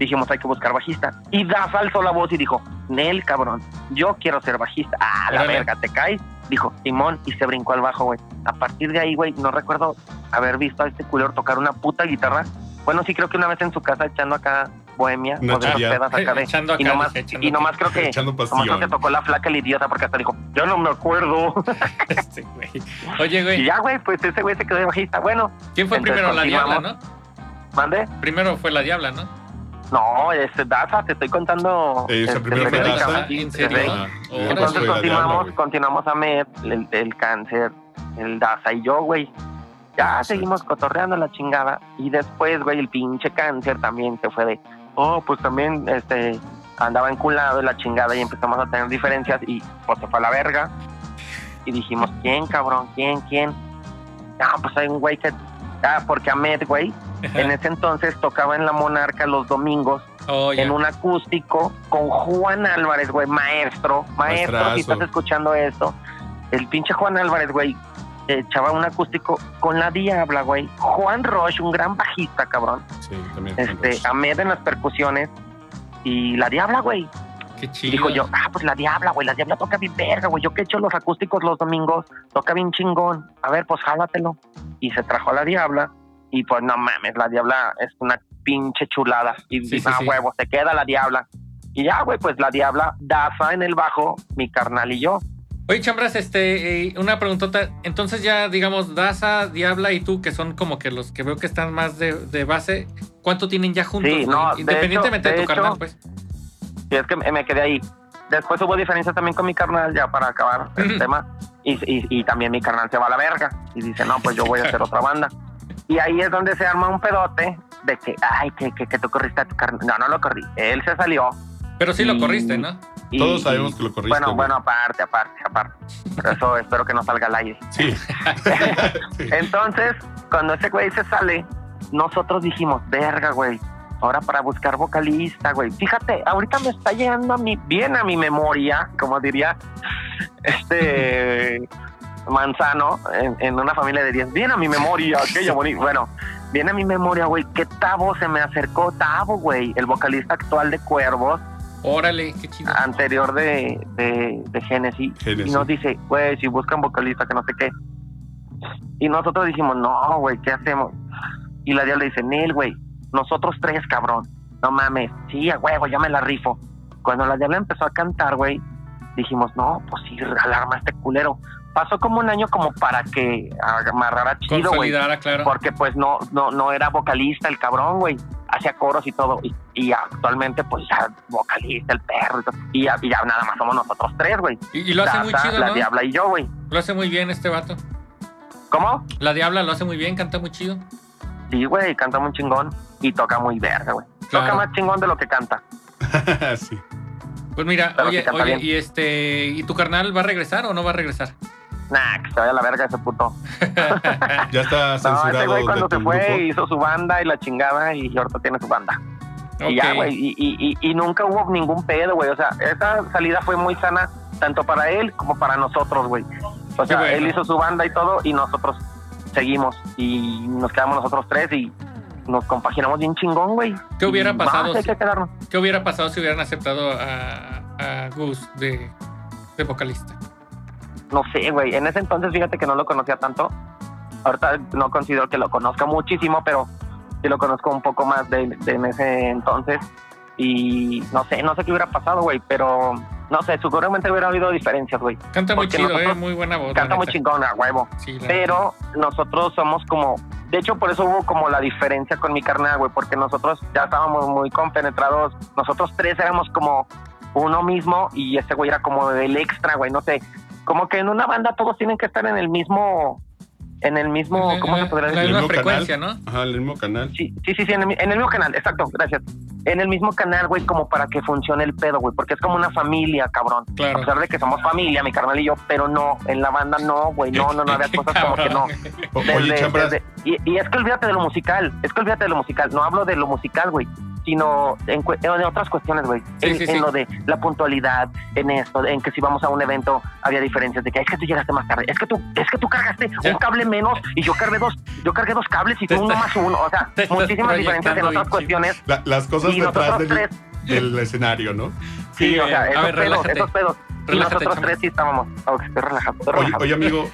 dijimos, hay que buscar bajista. Y Daza alzó la voz y dijo, Nel, cabrón, yo quiero ser bajista. Ah, la Órale. verga, ¿te caes? Dijo, Simón, y se brincó al bajo, güey. A partir de ahí, güey, no recuerdo haber visto a este culero tocar una puta guitarra. Bueno, sí creo que una vez en su casa echando acá bohemia, Una o de pedas acá de... Echando acá, y nomás, echando y nomás creo que... Echando Nomás creo que tocó la flaca el idiota porque hasta dijo, yo no me acuerdo. Este, güey. Oye, y güey, ya, güey, pues ese güey se quedó de bajista. Bueno, ¿quién fue primero? La Diabla. ¿no? mande. Primero fue la Diabla, ¿no? No, este Daza, te estoy contando. Ah, Órale. Entonces continuamos, continuamos a Med, el, el cáncer, el Daza y yo, güey. Ya seguimos cotorreando la chingada. Y después, güey, el pinche cáncer también se fue de, oh, pues también, este, andaba enculado y la chingada y empezamos a tener diferencias y pues se fue a la verga. Y dijimos, ¿quién, cabrón? ¿Quién? ¿Quién? Ah, pues hay un güey que... Ah, porque Ahmed, güey, en ese entonces tocaba en La Monarca los domingos Oh, en un acústico con Juan Álvarez, güey, maestro, maestro, si Maestrazo. estás escuchando esto, el pinche Juan Álvarez, güey, echaba un acústico con la Diabla, güey, Juan Roche, un gran bajista, cabrón, Sí, también. este, Ahmed en las percusiones y la Diabla, güey, Qué y chido. dijo yo, ah, pues la Diabla, güey, la Diabla toca bien verga, güey, yo que echo los acústicos los domingos, toca bien chingón, a ver, pues jálatelo, y se trajo a la Diabla, y pues no mames, la Diabla es una pinche chulada, y Sí, sí, ah, sí. huevo, se queda la Diabla, y ya, güey, pues la Diabla, Daza en el bajo, mi carnal y yo, Oye, Chambras, este, eh, una preguntota. Entonces ya, digamos, Daza, Diabla y tú, que son como que los que veo que están más de, de base, ¿cuánto tienen ya juntos? Sí, no, de Independientemente hecho- de, de tu carnal, hecho- pues. Y es que me quedé ahí. Después hubo diferencias también con mi carnal, ya para acabar el tema. Y, y, y también mi carnal se va a la verga. Y dice, no, pues yo voy a hacer otra banda. Y ahí es donde se arma un pedote de que, ay, que, que, que tú corriste a tu carnal. No, no lo corrí. Él se salió. Pero sí lo corriste, ¿no? y- Todos sabemos que lo corriste. Bueno, güey. bueno, aparte, aparte, aparte. Pero eso espero que no salga al aire. Sí. Sí. Entonces, cuando ese güey se sale, nosotros dijimos, verga, güey. Ahora para buscar vocalista, güey. Fíjate, ahorita me está llegando a mi, bien a mi memoria, como diría este Manzano en, en una familia de 10. Bien a mi memoria, aquella bonita. Bueno, bien a mi memoria, güey, que Tavo se me acercó. Tavo, güey, el vocalista actual de Cuervos, Órale, qué chido. anterior de, de, de Genesis, Genesis. y nos dice, güey, si buscan vocalista, que no sé qué. Y nosotros dijimos, no, güey, ¿qué hacemos? Y la diabla dice, Nel, güey, nosotros tres, cabrón. No mames, sí, a huevo, ya me la rifo. Cuando la diabla empezó a cantar, güey, dijimos, no, pues sí, alarma este culero. Pasó como un año como para que amarrara chido, güey. Claro. Porque pues no, no, no era vocalista el cabrón, güey. Hacía coros y todo. Y, y actualmente, pues ya vocalista, el perro y todo. Y ya, y ya nada más somos nosotros tres, güey. Y, y lo hace muy chido, La ¿no? Diabla y yo, güey. Lo hace muy bien este vato. ¿Cómo? La Diabla lo hace muy bien, canta muy chido. Sí, güey, canta muy chingón. Y toca muy verga, güey. Claro. Toca más chingón de lo que canta. sí. Pues mira, Pero oye, oye, bien. y este, ¿y tu carnal va a regresar o no va a regresar? Nah, que se vaya a la verga ese puto. Ya está No, censurado. ese güey cuando se fue grupo. hizo su banda y la chingada y ahorita tiene su banda. Y ya, güey. Y, y, y, y nunca hubo ningún pedo, güey. O sea, esa salida fue muy sana, tanto para él como para nosotros, güey. O sea, bueno. él hizo su banda y todo, y nosotros seguimos. Y nos quedamos nosotros tres y nos compaginamos bien chingón, güey. ¿Qué hubiera pasado si-. ¿Qué hubiera pasado si hubieran aceptado a, a Gus de, de vocalista? No sé, güey. En ese entonces, fíjate que no lo conocía tanto. Ahorita no considero que lo conozca muchísimo, pero sí lo conozco un poco más de, de en ese entonces. Y no sé, no sé qué hubiera pasado, güey, pero no sé, seguramente hubiera habido diferencias, güey. Canta muy Porque chido, nosotros- eh, muy buena voz. Canta muy neta. chingón, a huevo. Sí, Pero nosotros somos como. De hecho, por eso hubo como la diferencia con mi carnal, güey, porque nosotros ya estábamos muy compenetrados. Nosotros tres éramos como uno mismo y ese güey era como el extra, güey, no sé. Como que en una banda todos tienen que estar en el mismo. En el mismo. ¿Cómo se podría La decir? misma mismo frecuencia, canal. ¿no? Ajá, el mismo canal. Sí, sí, sí, sí, en el, en el mismo canal, exacto, gracias. En el mismo canal, güey, como para que funcione el pedo, güey, porque es como una familia, cabrón. A Claro. pesar de que somos familia, mi carnal y yo, pero no, en la banda no, güey, no, no, no, había cosas como que no. Desde- Oye, desde- y, y es que olvídate de lo musical, es que olvídate de lo musical, no hablo de lo musical, güey, sino en, en otras cuestiones, güey. Sí, en, sí, en sí. lo de la puntualidad, en esto, en que si vamos a un evento había diferencias de que es que tú llegaste más tarde, es que tú, es que tú cargaste un cable menos y yo cargué dos, yo cargué dos cables y tú uno más uno, o sea, muchísimas diferencias en otras cuestiones. la- las cosas Y detrás nosotros del, tres, del escenario, ¿no? sí, o sea, a esos ver, pedos, relájate. esos pedos. Y nosotros tres sí estábamos. Oh, estoy relajado, estoy Oye, relajado. oye, amigo,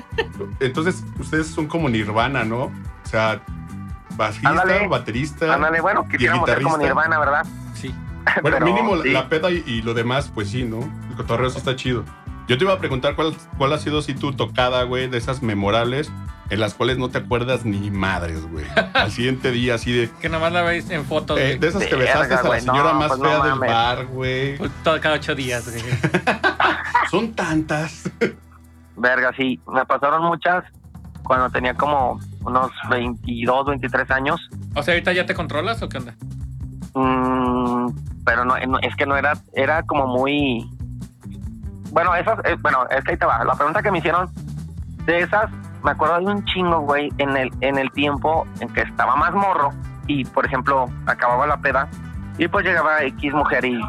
entonces ustedes son como Nirvana, ¿no? O sea, bajista, Ándale. baterista. Ándale, bueno, quisiéramos ser como? Nirvana, ¿verdad? Sí. Bueno, Pero, mínimo la- sí. la peda y, y lo demás, pues sí, ¿no? El cotorreo sí está chido. Yo te iba a preguntar cuál, cuál ha sido así tu tocada, güey, de esas memorables en las cuales no te acuerdas ni madres, güey. Al siguiente día, así de. Que nomás la veis en fotos, eh, de esas que besaste a la señora no, más pues no fea del bar, güey. Pues, todo- cada ocho días, güey. Son tantas. Verga, sí, me pasaron muchas cuando tenía como unos 22, 23 años. O sea, ahorita ya te controlas o qué onda? Mm, pero no, no, es que no era, era como muy. Bueno, esas, eh, bueno, es que ahí te va. La pregunta que me hicieron de esas, me acuerdo de un chingo, güey, en el, en el tiempo en que estaba más morro y, por ejemplo, acababa la peda y pues llegaba X mujer y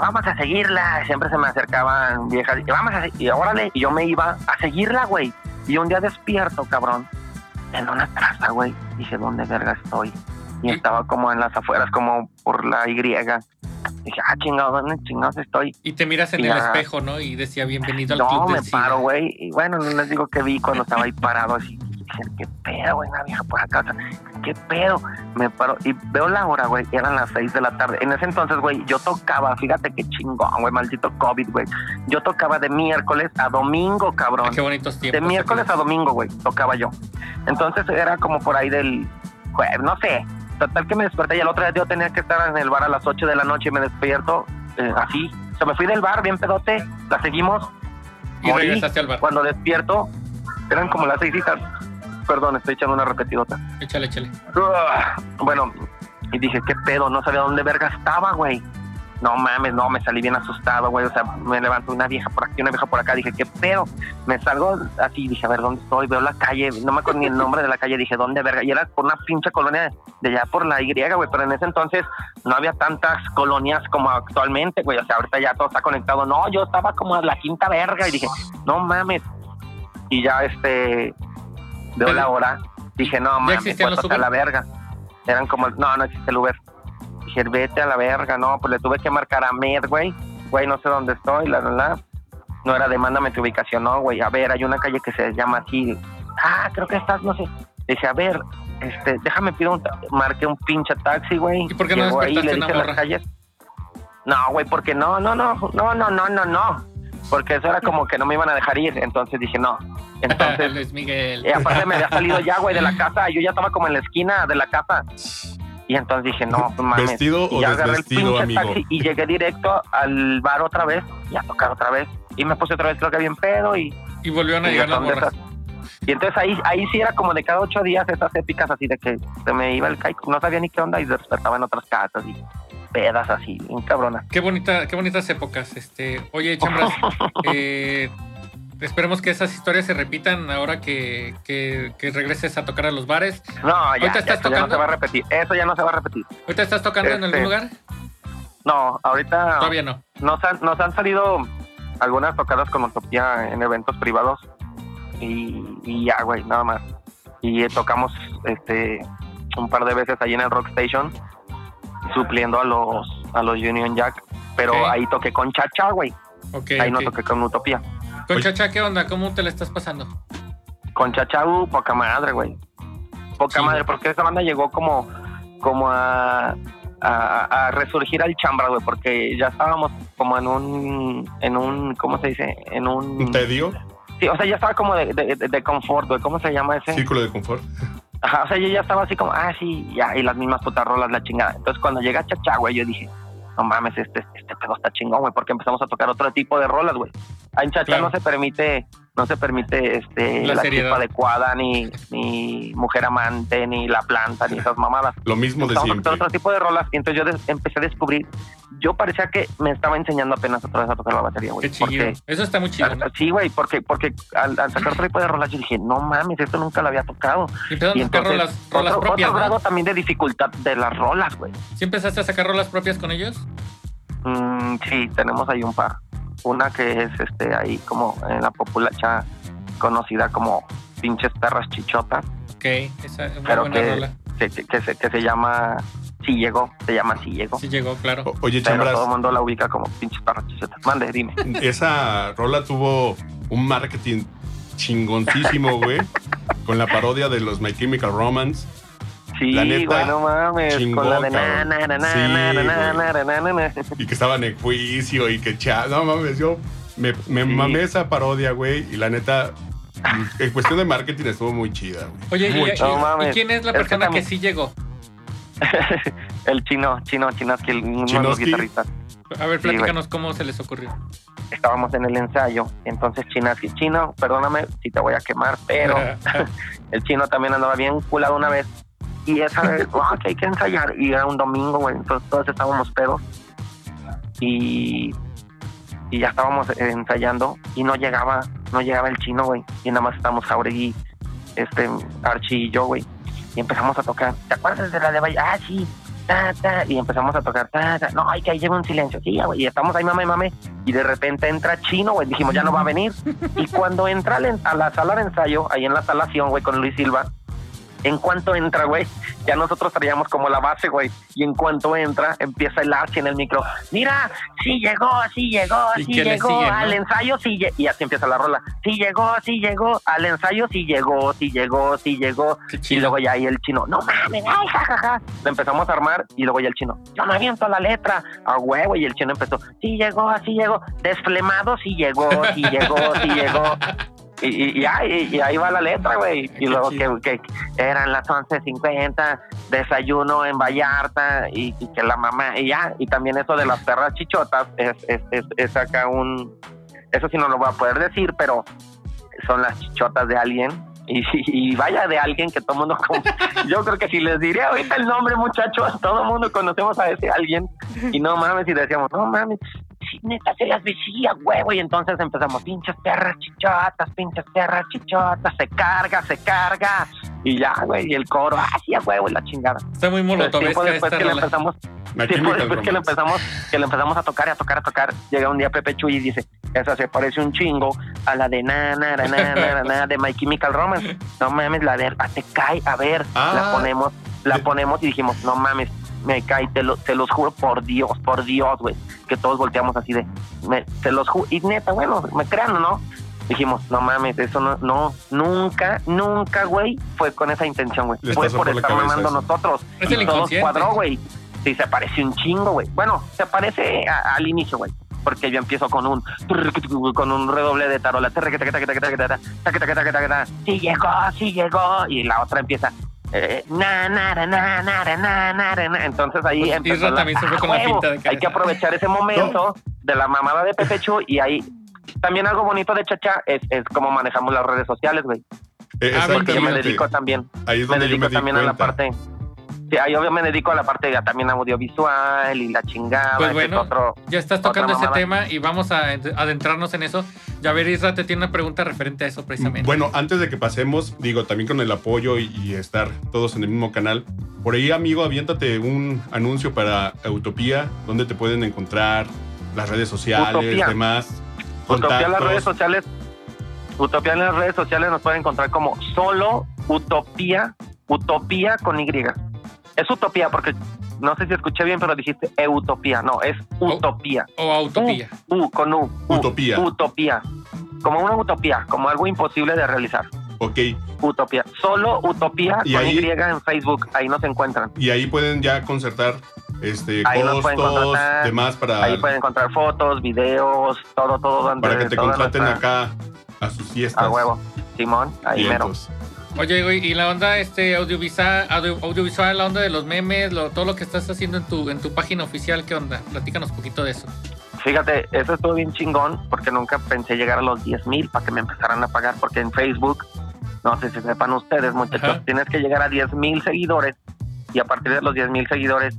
vamos a seguirla. Siempre se me acercaban viejas y vamos a y órale, y yo me iba a seguirla, güey. Y un día despierto, cabrón, en una casa, güey. Dije, ¿dónde verga estoy? Y estaba como en las afueras, como por la Y. Dije, ah, chingado, ¿dónde chingados estoy? Y te miras en Y el espejo, ¿no? Y decía, bienvenido al No, club me del SIDA". paro, güey. Y bueno, no les digo que vi cuando estaba ahí parado así. ¿Qué pedo, güey? Una vieja por acá. o sea, ¿Qué pedo? Me paro y veo la hora, güey. Eran las seis de la tarde. En ese entonces, güey, yo tocaba, fíjate qué chingón, güey, maldito COVID, güey. Yo tocaba de miércoles a domingo, cabrón. Qué bonitos tiempos. De miércoles a domingo, güey, tocaba yo. Entonces era como por ahí del jueves, no sé. Total que me desperté y el otro día yo tenía que estar en el bar a las 8 de la noche y me despierto eh, así. O sea, me fui del bar bien pedote, la seguimos. Y morí. regresaste al bar. Cuando despierto, eran como las seis hijas. Perdón, estoy echando una repetidota. Échale, échale. Uah, Bueno, y dije, ¿qué pedo? No sabía dónde verga estaba, güey. No mames, no, me salí bien asustado, güey. O sea, me levantó una vieja por aquí, una vieja por acá. Dije, ¿qué pedo? Me salgo así, dije, a ver, ¿dónde estoy? Veo la calle, no me acuerdo ni el nombre de la calle. Dije, ¿dónde verga? Y era por una pinche colonia de allá por la Y, güey. Pero en ese entonces no había tantas colonias como actualmente, güey. O sea, ahorita ya todo está conectado. No, yo estaba como a la quinta verga y dije, no mames. Y ya, este, veo Pero- la hora. Dije, no mames, está Uber? la verga. Eran como, no, no existe el Uber. Dije, vete a la verga, no, pues le tuve que marcar a Med, güey. Güey, no sé dónde estoy, la, la, la. No era de mándame tu ubicación, no, güey. A ver, hay una calle que se llama así. Ah, creo que estás, no sé. Dije, a ver, este, déjame pido un, marqué un pinche taxi, güey. ¿Y por qué no Llegó ahí, le dije las calles. No, güey, porque no, no, no, no, no, no, no, no. Porque eso era como que no me iban a dejar ir. Entonces dije, no. Entonces, Luis Miguel. y aparte me había salido ya, güey, de la casa. Yo ya estaba como en la esquina de la casa. Y entonces dije, no, mames. ¿Vestido y o agarré el desvestido, pinche amigo? taxi y llegué directo al bar otra vez y a tocar otra vez. Y me puse otra vez, creo que bien pedo y... Y volvieron a y llegar las morras. esas- Y entonces ahí, ahí sí era como de cada ocho días esas épicas así de que se me iba el caico, no sabía ni qué onda y despertaba en otras casas y pedas así, bien cabrona. Qué bonita, qué bonitas épocas. Este, oye, Chambras, eh, esperemos que esas historias se repitan ahora que, que, que regreses a tocar a los bares. No, ya, ¿Ahorita ya, estás eso ya no se va a repetir, eso ya no se va a repetir. ¿Ahorita estás tocando en algún Este, lugar? No, ahorita Todavía no. nos han, nos han salido algunas tocadas con Utopía en eventos privados y, y ya, güey, nada más. Y eh, tocamos este un par de veces ahí en el Rock Station supliendo a los a los Union Jack, pero ahí toqué con Chacha, güey. Ahí no toqué con Utopía. Con Oye. Chacha, ¿qué onda? ¿Cómo te la estás pasando? Con Chacha, uh, poca madre, güey. Poca Sí. madre, porque esa banda llegó como como a a, a resurgir al chambra, güey, porque ya estábamos como en un en un ¿cómo se dice? En un ¿Un tedio? Sí, o sea, ya estaba como de, de, de- de confort, güey. ¿Cómo se llama ese? ¿Círculo de confort? Ajá, o sea, yo ya estaba así como, ah, sí, ya, y las mismas putas rolas, la chingada. Entonces, cuando llega Chacha, güey, yo dije, no mames, este, este pedo está chingón, güey, porque empezamos a tocar otro tipo de rolas, güey. En Chacha Claro. no se permite, no se permite, este, La la, seriedad. adecuada, ni, ni mujer amante, ni la planta, ni esas mamadas. Lo mismo de siempre. otro tipo de rolas, y entonces yo des- empecé a descubrir, yo parecía que me estaba enseñando apenas otra vez a tocar la batería, güey. Eso está muy chido, ¿no? Sí, güey, porque, porque al, al sacar otro tipo de rolas yo dije, no mames, esto nunca lo había tocado. Y Y entonces, rolas, rolas otro, propias, otro grado ¿no? también de dificultad de las rolas, güey. ¿Sí empezaste a sacar rolas propias con ellos? Mm, sí, tenemos ahí un par. Una que es este ahí como en la populacha conocida como pinches perras chichotas, Ok, esa es una pero buena que, rola. que, que, que se, que se llama Sí llegó, se llama Sí llegó. Sí llegó, claro. O- Oye, pero Chambras, todo el mundo la ubica como pinches perras chichotas. Mande, dime. esa rola tuvo un marketing chingoncísimo, güey, con la parodia de los My Chemical Romance. Sí, La neta, güey, no mames. chingón, con la de na, na, na, na, Sí, na, na, na, na, na, y que estaban en juicio y que cha, no mames, yo me, me Sí. mamé esa parodia, güey, y la neta, en cuestión de marketing estuvo muy chida, güey. Oye, muy y, chida. No mames. ¿y quién es la Es que persona que, sí llegó? el chino, chino, chinoski, el- uno de los guitarristas. A ver, Sí, platícanos cómo se les ocurrió. estábamos en el ensayo. Entonces China, sí, chino, perdóname si te voy a quemar, pero el chino también andaba bien culado una vez. Y esa vez, oh, que hay que ensayar. Y era un domingo, güey, entonces todos estábamos pedos. Y, y ya estábamos ensayando y no llegaba, no llegaba el chino, güey. Y nada más estábamos Jauregui, este, Archie y yo, güey. Y empezamos a tocar. ¿Te acuerdas de la de Valle? Ah, sí. Ta, ta, y empezamos a tocar, ta, ta. no, hay que ahí lleva un silencio, sí, güey, y estamos ahí, mame, mame, y de repente entra Chino, güey, dijimos, ya no va a venir, y cuando entra a la sala de ensayo, ahí en la salación, güey, con Luis Silva, en cuanto entra, güey, ya nosotros traíamos como la base, güey, y en cuanto entra, empieza el Archie en el micro, mira, sí llegó, sí llegó, ¿Y sí le llegó, sigue, no? al ensayo sí llegó, y así empieza la rola, sí llegó, sí llegó, al ensayo sí llegó, sí llegó, sí llegó, y luego ya ahí el chino, no mames, ay, jajaja. Lo empezamos a armar y luego ya el chino, yo me aviento la letra, a huevo. Y el chino empezó, sí llegó, sí llegó, desflemado, sí llegó, sí llegó, sí llegó. Y, y, y ahí, y ahí va la letra, güey. Y luego que, eran las 11.50, desayuno en Vallarta y, y que la mamá, y ya. Y también eso de las perras chichotas es, es, es, es acá un. Eso sí no lo voy a poder decir, pero son las chichotas de alguien. Y, y vaya de alguien que todo mundo. con- Yo creo que si les diría ahorita el nombre, muchachos, todo mundo conocemos a ese alguien. Y no mames, y decíamos, no mames, neta se las decía, huevo. Y entonces empezamos, pinches perras chichotas, pinches perras chichotas, se carga, se carga. Y ya, güey, y el coro, ah, sí, a huevo, y la chingada. Está muy Entonces, tiempo después que le empezamos, tiempo después que le empezamos, que le empezamos a tocar y a tocar, a tocar, llega un día Pepe Chuy y dice, esa se parece un chingo a la de na, na, na, na, na, de My Chemical Romance. No mames, la de ah, te cae, a ver, Ah. la ponemos, la ponemos y dijimos, no mames, me cae, te, lo, te los juro por Dios, por Dios, güey, que todos volteamos así de, me, te los juro, y neta, bueno, me crean o no, dijimos, no mames, eso no, no, nunca, nunca, güey, fue con esa intención, güey, fue por estar mamando eso. nosotros, Es y el todos cuadró, güey, sí, se parece un chingo, güey, bueno, se parece a- al inicio, güey, porque yo empiezo con un con un redoble de tarola. Sí llegó, sí llegó. Y la otra empieza. Eh, na, na, na, na. Entonces ahí Pues empezó la- también se fue ¡Ah, con la pinta de Hay que aprovechar ese momento de la mamada de Pepe Chu y ahí también algo bonito de Chacha es, es cómo manejamos las redes sociales, güey. Eh, Ah, Porque yo me dedico también Ahí es me donde yo dedico me di también a la cuenta. parte sí, ahí obvio me dedico a la parte también audiovisual y la chingada Pues bueno, es otro Ya estás tocando ese tema y vamos a ent- adentrarnos en eso. Ya ver, Isra te tiene una pregunta referente a eso precisamente. Bueno, antes de que pasemos, digo, también con el apoyo y, y estar todos en el mismo canal, por ahí, amigo, aviéntate un anuncio para Utopía, donde te pueden encontrar, las redes sociales, Utopía. demás. Utopía en las redes sociales Utopía en las redes sociales nos pueden encontrar como solo Utopía Utopía con Y es Utopía porque no sé si escuché bien pero dijiste Utopía no es Utopía. o Autopía. U con U, U, Utopía. Utopía. Como una utopía como algo imposible de realizar. Ok, Utopía. Solo Utopía Y con ahí- Y en Facebook ahí nos encuentran. Y ahí pueden ya concertar este, Ahí nos pueden costos, contratar. demás para, ahí pueden encontrar fotos videos todo todo para que te contraten nuestra- acá a sus fiestas. a huevo. Simón ahí mero. Vientos. Oye, güey, y la onda este audiovisual, audio- audiovisual, la onda de los memes, lo- todo lo que estás haciendo en tu, en tu página oficial, ¿qué onda? Platícanos un poquito de eso. Fíjate, eso estuvo bien chingón porque nunca pensé llegar a los 10 mil para que me empezaran a pagar porque en Facebook, no sé si sepan ustedes muchachos, Ajá. tienes que llegar a 10 mil seguidores y a partir de los 10 mil seguidores,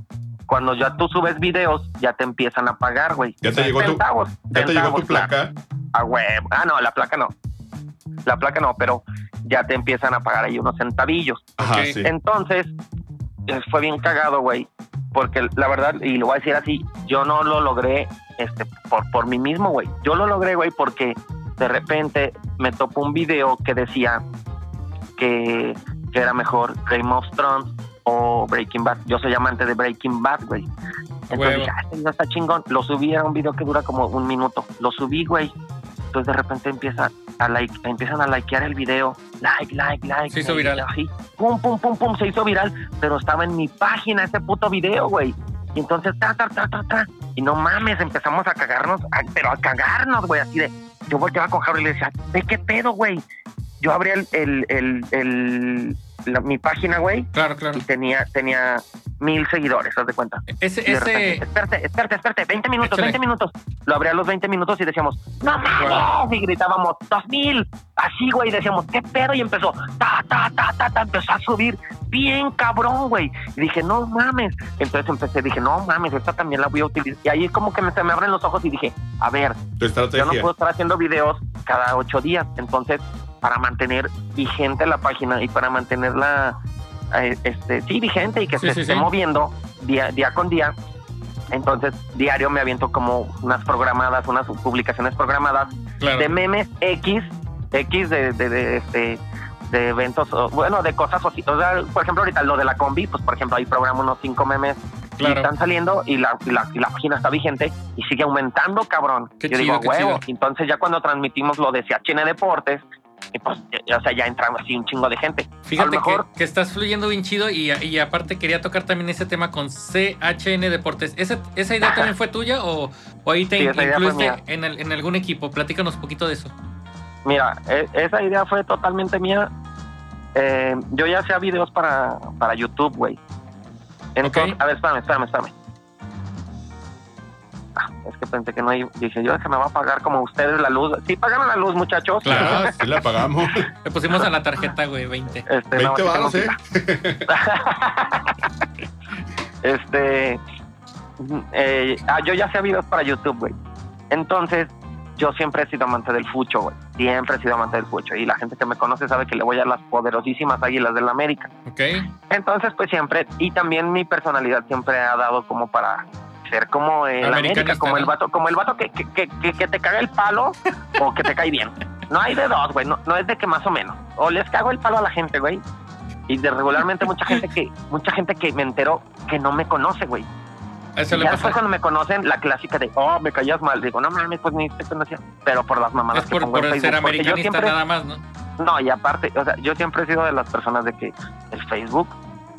cuando ya tú subes videos, ya te empiezan a pagar, güey. ¿Ya te llegó tu, Centavos, ya te llegó centavos, tu claro. placa? A huevo. Ah, no, la placa no. La placa no, pero ya te empiezan a pagar ahí unos centavillos. Ajá, Ok. sí. Entonces, eh, fue bien cagado, güey. Porque la verdad, y lo voy a decir así, yo no lo logré este, por, por mí mismo, güey. Yo lo logré, güey, porque de repente me topó un video que decía que, que era mejor Game of Thrones o Breaking Bad. Yo soy amante de Breaking Bad, güey. Entonces Huevo. dije, ah, este está chingón. Lo subí, era un video que dura como un minuto. Lo subí, güey. Entonces de repente empieza a like, empiezan a likear el video. Like, like, like. Se hizo viral. Así. Pum, pum, pum, pum. Se hizo viral. Pero estaba en mi página ese puto video, güey. Y entonces, ta, ta, ta, ta, ta. Y no mames, empezamos a cagarnos, a- pero a cagarnos, güey, así de. Yo volteaba con Javier y le decía, ¿de qué pedo, güey? Yo abría el, el, el, el, la- mi página, güey, Claro, claro. y tenía, tenía mil seguidores, haz de cuenta. Ese, Y de repente, ese, espérate, espérate, espérate, 20 minutos, Échale. 20 minutos. Lo abría a los 20 minutos y decíamos, no mames, y gritábamos, dos mil, así, güey, decíamos, qué pedo, y empezó, ta, ta, ta, ta, ta, empezó a subir, bien cabrón, güey. Y dije, no mames. Entonces empecé, dije, no mames, esta también la voy a utilizar. Y ahí como que me, se me abren los ojos y dije, a ver, yo no puedo estar haciendo videos cada ocho días. Entonces, para mantener vigente la página y para mantenerla, eh, este, sí, vigente y que Sí, se sí, esté sí. moviendo día, día con día, entonces diario me aviento como unas programadas, unas publicaciones programadas claro. de memes X, X de, de, de, este, de eventos, bueno, de cosas, o, o sea, por ejemplo, ahorita lo de la combi, pues por ejemplo, ahí programo unos cinco memes y Claro. están saliendo y la, y la, y la página está vigente y sigue aumentando, cabrón. Qué Yo chido, digo, huevo. Entonces ya cuando transmitimos lo de CHN Deportes, y pues, o sea, ya entramos así un chingo de gente. Fíjate mejor, que, que estás fluyendo bien chido y, y aparte quería tocar también ese tema con CHN Deportes. ¿Esa, esa idea también fue tuya o, o ahí te Sí, incluiste en, el- en algún equipo? Platícanos un poquito de eso. mira, e- esa idea fue totalmente mía. Eh, yo ya hacía videos para, para YouTube, güey. Entonces, a ver, espérame, espérame, espérame. Es que pensé que no hay. Dije, yo que me va a pagar como ustedes la luz. Sí, pagaron la luz, muchachos. Claro. Sí la pagamos. Le pusimos a la tarjeta, güey, 20. Este, no, 20 sí varos, tengo ¿eh? este. eh, ah, yo ya hacía videos para YouTube, güey. Entonces, yo siempre he sido amante del fucho, güey. Siempre he sido amante del fucho. Y la gente que me conoce sabe que le voy a las poderosísimas águilas del América. ¿Ok? Entonces, pues siempre. Y también mi personalidad siempre ha dado como para ser como el América, como el vato, como el vato que, que, que, te caga el palo o que te cae bien. No hay de dos, güey. No, no es de que más o menos. O les cago el palo a la gente, güey. Y de regularmente mucha gente que, mucha gente que me enteró que no me conoce, güey. Eso Y le ya después cuando me conocen, la clásica de, oh, me caías mal. Digo, no mames, pues ni te conocía. Pero por las mamadas Es que por, pongo por ser Facebook. Yo americanista siempre, nada más, ¿no? no, y aparte, o sea, yo siempre he sido de las personas de que el Facebook,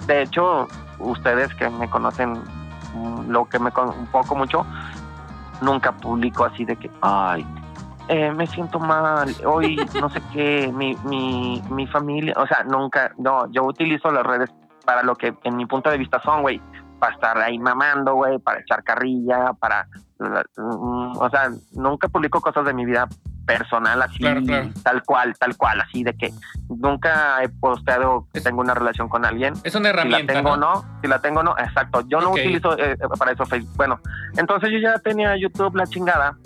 de hecho, ustedes que me conocen lo que me con un poco mucho, nunca publico así de que, ay, eh, me siento mal, hoy no sé qué, mi, mi, mi familia, o sea, nunca, no, yo utilizo las redes para lo que en mi punto de vista son, güey, para estar ahí mamando, güey, para echar carrilla, para, mm, o sea, nunca publico cosas de mi vida personal así, Claro, claro. tal cual, tal cual, así de que nunca he posteado que Es- tengo una relación con alguien. Es una Si la herramienta, tengo o ¿no? no, si la tengo o no, exacto. Yo no Ok. utilizo eh, para eso Facebook. Bueno, entonces yo ya tenía YouTube la chingada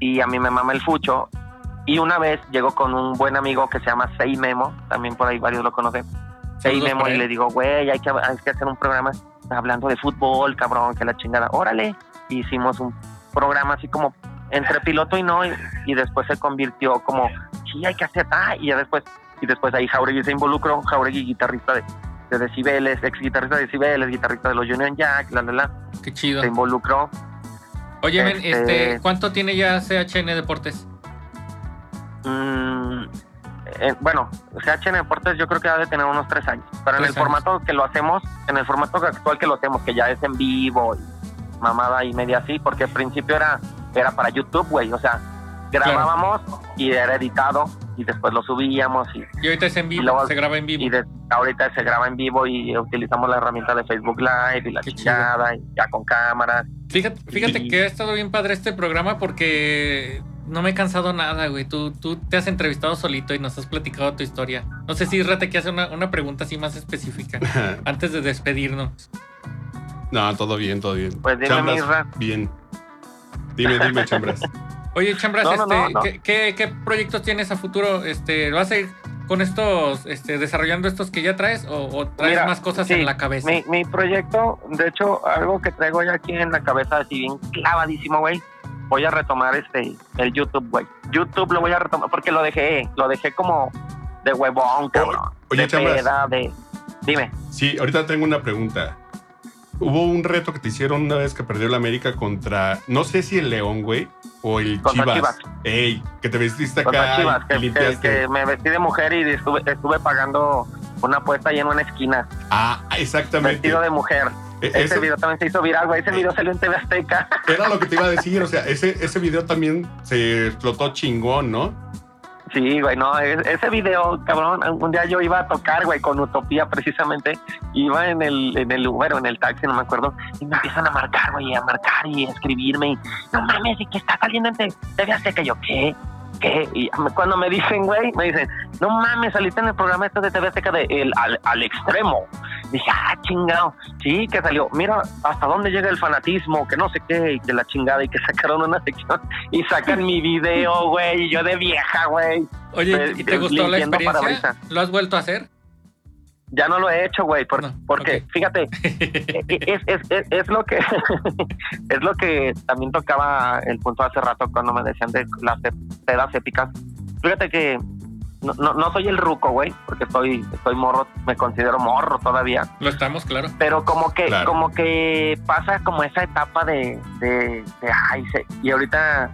y a mí me mama el fucho. Y una vez llegó con un buen amigo que se llama Sei Memo, también por ahí varios lo conocen. Sei Memo y le digo, güey, hay que, hay que hacer un programa hablando de fútbol, cabrón, que la chingada. Órale. Hicimos un programa así como entre piloto y no, y, y después se convirtió como, sí, hay que hacer, ah, y ya después, y después ahí Jauregui se involucró, Jauregui guitarrista de, de Decibeles, ex guitarrista de Decibeles, guitarrista de los Union Jack, la, la, la, Qué chido. se involucró. Oye, men, Este- este, ¿cuánto tiene ya CHN Deportes? Mm, eh, bueno, CHN Deportes yo creo que ha de tener unos tres años, pero en el años. formato que lo hacemos, en el formato actual que lo hacemos, que ya es en vivo y mamada y media así, porque al principio era, era para YouTube, güey, o sea, grabábamos y era editado y después lo subíamos y, Y ahorita es en vivo, Y luego- se graba en vivo. y de- ahorita se graba en vivo y utilizamos la herramienta de Facebook Live y la chingada y ya con cámaras. Fíjate, fíjate Y- que ha estado bien padre este programa porque no me he cansado nada, güey. Tú, tú te has entrevistado solito y nos has platicado tu historia. No sé si Rate que hace una, una pregunta así más específica antes de despedirnos. no, todo bien, todo bien. Pues dime, bien. Dime, dime, Chambras. Oye, Chambras, No, no, este, no, no. ¿qué, qué, qué proyectos tienes a futuro? Este, ¿Lo vas a ir con estos, este, desarrollando estos que ya traes o, o traes Mira, más cosas sí, en la cabeza? Mi, mi proyecto, de hecho, algo que traigo ya aquí en la cabeza, así bien clavadísimo, güey. Voy a retomar este el YouTube, güey. YouTube lo voy a retomar porque lo dejé, lo dejé como de huevón, cabrón. oye, de Chambras. peda, de. Dime. Sí, ahorita tengo una pregunta. Hubo un reto que te hicieron una vez que perdió la América contra, no sé si el León, güey, o el Chivas. Chivas. Ey, que te vestiste acá Chivas, y que, que, limpiaste. que me vestí de mujer y estuve, estuve pagando una apuesta ahí en una esquina, Ah, exactamente. vestido de mujer. E- Ese ese- video también se hizo viral, güey. Ese video salió en TV Azteca. era lo que te iba a decir, o sea, ese, ese video también se explotó chingón, ¿no? Sí, güey, no, es- ese video, cabrón, un día yo iba a tocar, güey, con Utopía precisamente, iba en el, en el Uber o en el taxi, no me acuerdo, y me empiezan a marcar, güey, a marcar y a escribirme, y no mames, y que está saliendo en Te- TV Y yo, ¿qué? ¿Qué? Y cuando me dicen, güey, me dicen, no mames, saliste en el programa este de TV Azteca de el, al, al extremo. Dije, ah, chingado. Sí, que salió. Mira hasta dónde llega el fanatismo, que no sé qué, y que la chingada, y que sacaron una sección y sacan mi video, güey, y yo de vieja, güey. Oye, ¿y te Eh, gustó la experiencia? ¿Lo has vuelto a hacer? Ya no lo he hecho, güey, por- No, porque, fíjate, e- es, es, es, es lo que es lo que también tocaba el punto hace rato cuando me decían de las pe- pedas épicas. Fíjate que no, no, no soy el ruco, güey, porque estoy, estoy morro, me considero morro todavía. Lo estamos, claro. pero como que Claro. como que pasa como esa etapa de, de, de, ay se- y ahorita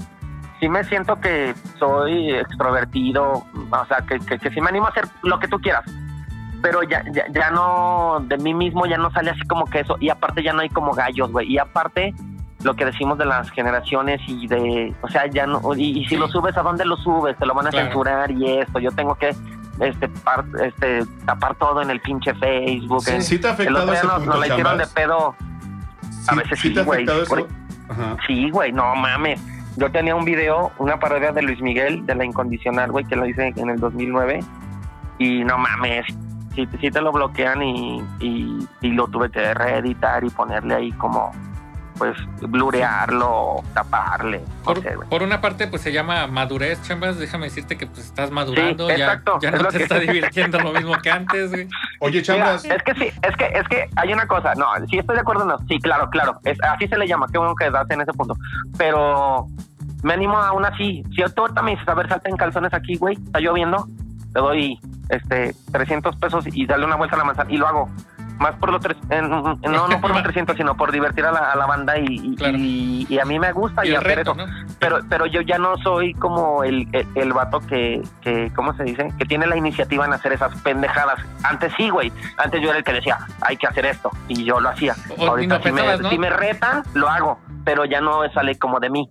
sí me siento que soy extrovertido o sea que, que, que sí me animo a hacer lo que tú quieras pero ya, ya ya no de mí mismo ya no sale así como que eso y aparte ya no hay como gallos güey y aparte lo que decimos de las generaciones y de o sea ya no y, y si lo subes a dónde lo subes te lo van a Claro. censurar y esto yo tengo que este, par- este tapar todo en el pinche Facebook en- ¿Sí te ha el afectado otro día ese nos, punto, nos la hicieron de pedo. A ¿Sí- veces sí sí, güey. Sí, güey, no mames. Yo tenía un video, una parodia de Luis Miguel, de La Incondicional, güey, que lo hice en el 2009. Y no mames, sí, sí te lo bloquean y, y, y lo tuve que reeditar y ponerle ahí como, pues, blurearlo, taparle. no Por, sé, güey. por una parte, pues se llama madurez, chambas. Déjame decirte que pues estás madurando. Sí, ya, exacto, ya es no te que- está divirtiendo lo mismo que antes, güey. Oye, Mira, Chambas, es que sí, es que, es que hay una cosa, no, sí estoy de acuerdo, no, sí, claro, claro, es, así se le llama, qué bueno que das en ese punto, pero me animo aún así, si ahorita me dices, a ver, salta en calzones aquí, güey, está lloviendo, te doy, este, 300 pesos y dale una vuelta a la manzana, y lo hago, más por los tres, no, no por los 300, sino por divertir a la, a la banda y, y, Claro. y- y a mí me gusta Y y hacer reto, eso ¿no? pero pero yo ya no soy como el, el, el vato que, que, ¿cómo se dice? Que tiene la iniciativa en hacer esas pendejadas. Antes sí, güey. Antes yo era el que decía, hay que hacer esto. Y yo lo hacía. O- Ahorita no si, me, si me retan, lo hago. Pero ya no sale como de mí.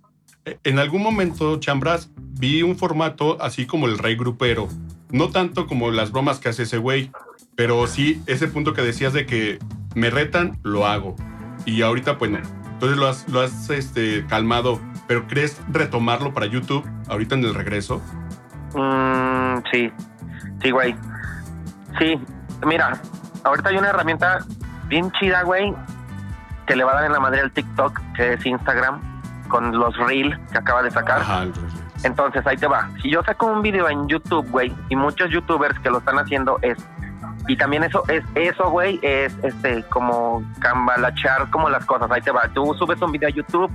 en algún momento, Chambras, vi un formato así como el rey grupero. No tanto como las bromas que hace ese güey, pero sí ese punto que decías de que me retan, lo hago. Y ahorita, pues no. Entonces lo has, lo has este, calmado. ¿Pero crees retomarlo para YouTube ahorita en el regreso? Mm, sí, sí, güey. Sí, mira, ahorita hay una herramienta bien chida, güey, que le va a dar en la madre al TikTok, que es Instagram, con los Reel que acaba de sacar. Ajá. Entonces, ahí te va. Si yo saco un video en YouTube, güey, y muchos youtubers que lo están haciendo es y también eso es eso, güey, es este como cambalachar como las cosas. Ahí te va. Tú subes un video a YouTube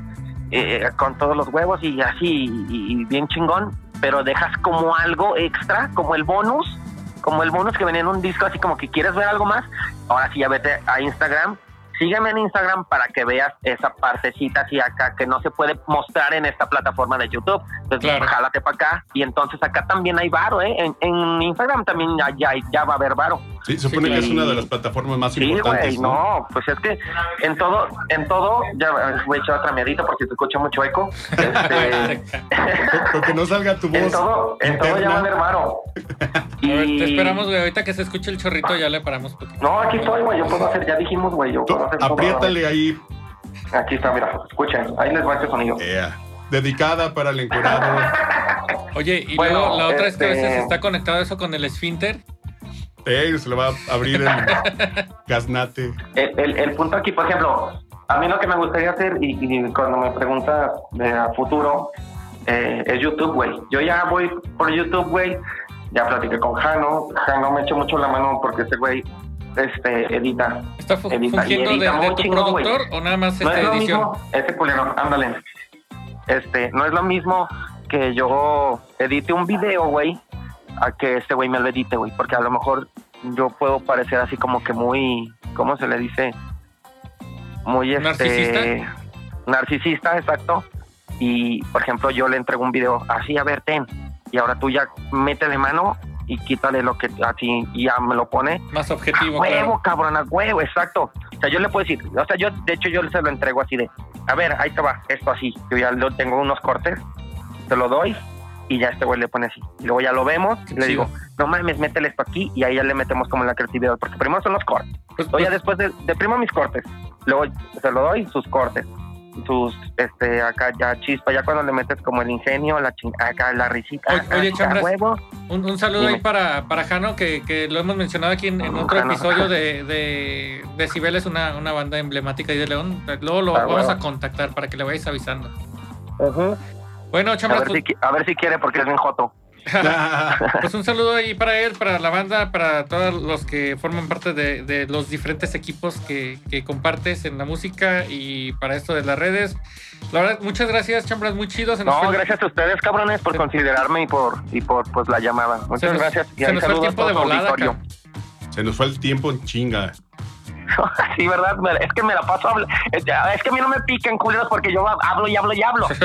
eh, con todos los huevos y así y, y bien chingón, pero dejas como algo extra, como el bonus, como el bonus que venía en un disco, así como que quieres ver algo más. Ahora sí ya vete a Instagram. Sígueme en Instagram para que veas esa partecita así acá que no se puede mostrar en esta plataforma de YouTube. Entonces, Claro. jálate para acá. Y entonces acá también hay varo, ¿eh? En, en Instagram también ya, ya, ya va a haber varo. Sí, se supone Sí, que es una de las plataformas más Sí, importantes. güey, no, pues es que en todo, en todo, ya voy a echar otra porque se escucha mucho eco. Este, Porque no salga tu en voz. todo, en todo ya va a haber varo. A ver, te esperamos, güey. Ahorita que se escuche el chorrito, ya le paramos poquito. No, aquí estoy, güey, yo puedo hacer, ya dijimos, güey, yo puedo hacer todo. apriétale ahí. Aquí está, mira, escuchen, ahí les va este sonido. Ea. Dedicada para el encurado. Oye, y Bueno, luego la otra es que a veces este- está conectado eso con el esfínter. Ey, se le va a abrir el gaznate. El, el, el punto aquí, por ejemplo, a mí lo que me gustaría hacer, y, y cuando me preguntas de a futuro, eh, es YouTube, güey. Yo ya voy por YouTube, güey. Ya platiqué con Jano. Jano me echó mucho la mano porque ese güey este, edita. ¿Está fu- Edita- fungiendo de, edita de muy tu productor o nada más No esta es lo edición? mismo, ese culero, ándale. Este, no es lo mismo que yo edite un video, güey, a que este güey me lo edite, güey, porque a lo mejor yo puedo parecer así como que muy, ¿cómo se le dice? Muy este ¿Narcisista? narcisista, exacto. Y por ejemplo, yo le entrego un video así, a ver, ten. Y ahora tú ya métele mano y quítale lo que así ya me lo pone Más a objetivo, huevo, claro. cabrón, a huevo, exacto. O sea, yo le puedo decir, o sea, yo, de hecho, yo se lo entrego así de, a ver, ahí te va, esto así. Yo ya lo tengo unos cortes, te lo doy y ya este güey le pone así. Y luego ya lo vemos y le digo, no mames, métele esto aquí y ahí ya le metemos como la creatividad, porque primero son los cortes. Pues, ya pues, después de, de primo mis cortes, luego se lo doy sus cortes, sus, este, acá ya chispa, ya cuando le metes como el ingenio, la ching, acá la risita, Oye, acá, oye, acá, Chambras. huevo. un, un saludo Dime. ahí para, para Jano, que, que lo hemos mencionado aquí en, en otro Jano. episodio de, de Decibel, es una, una banda emblemática ahí de León. Luego lo Ah, vamos huevo. a contactar para que le vayáis avisando. Ujú. Bueno, a, Chambras, ver pues, si, a ver si quiere porque es bien joto. Pues un saludo ahí para él, para la banda, para todos los que forman parte de, de los diferentes equipos que, que compartes en la música y para esto de las redes. La verdad, muchas gracias, Chambras, muy chido. Se nos No, fue gracias a ustedes, cabrones, por Se- considerarme y por y por pues la llamada. se Muchas nos- gracias. Y Se nos fue el tiempo de volada. Se nos fue el tiempo en chinga. sí, ¿verdad? Es que me la paso habla- Es es que a mí no me piquen culeros porque yo hablo y hablo y hablo.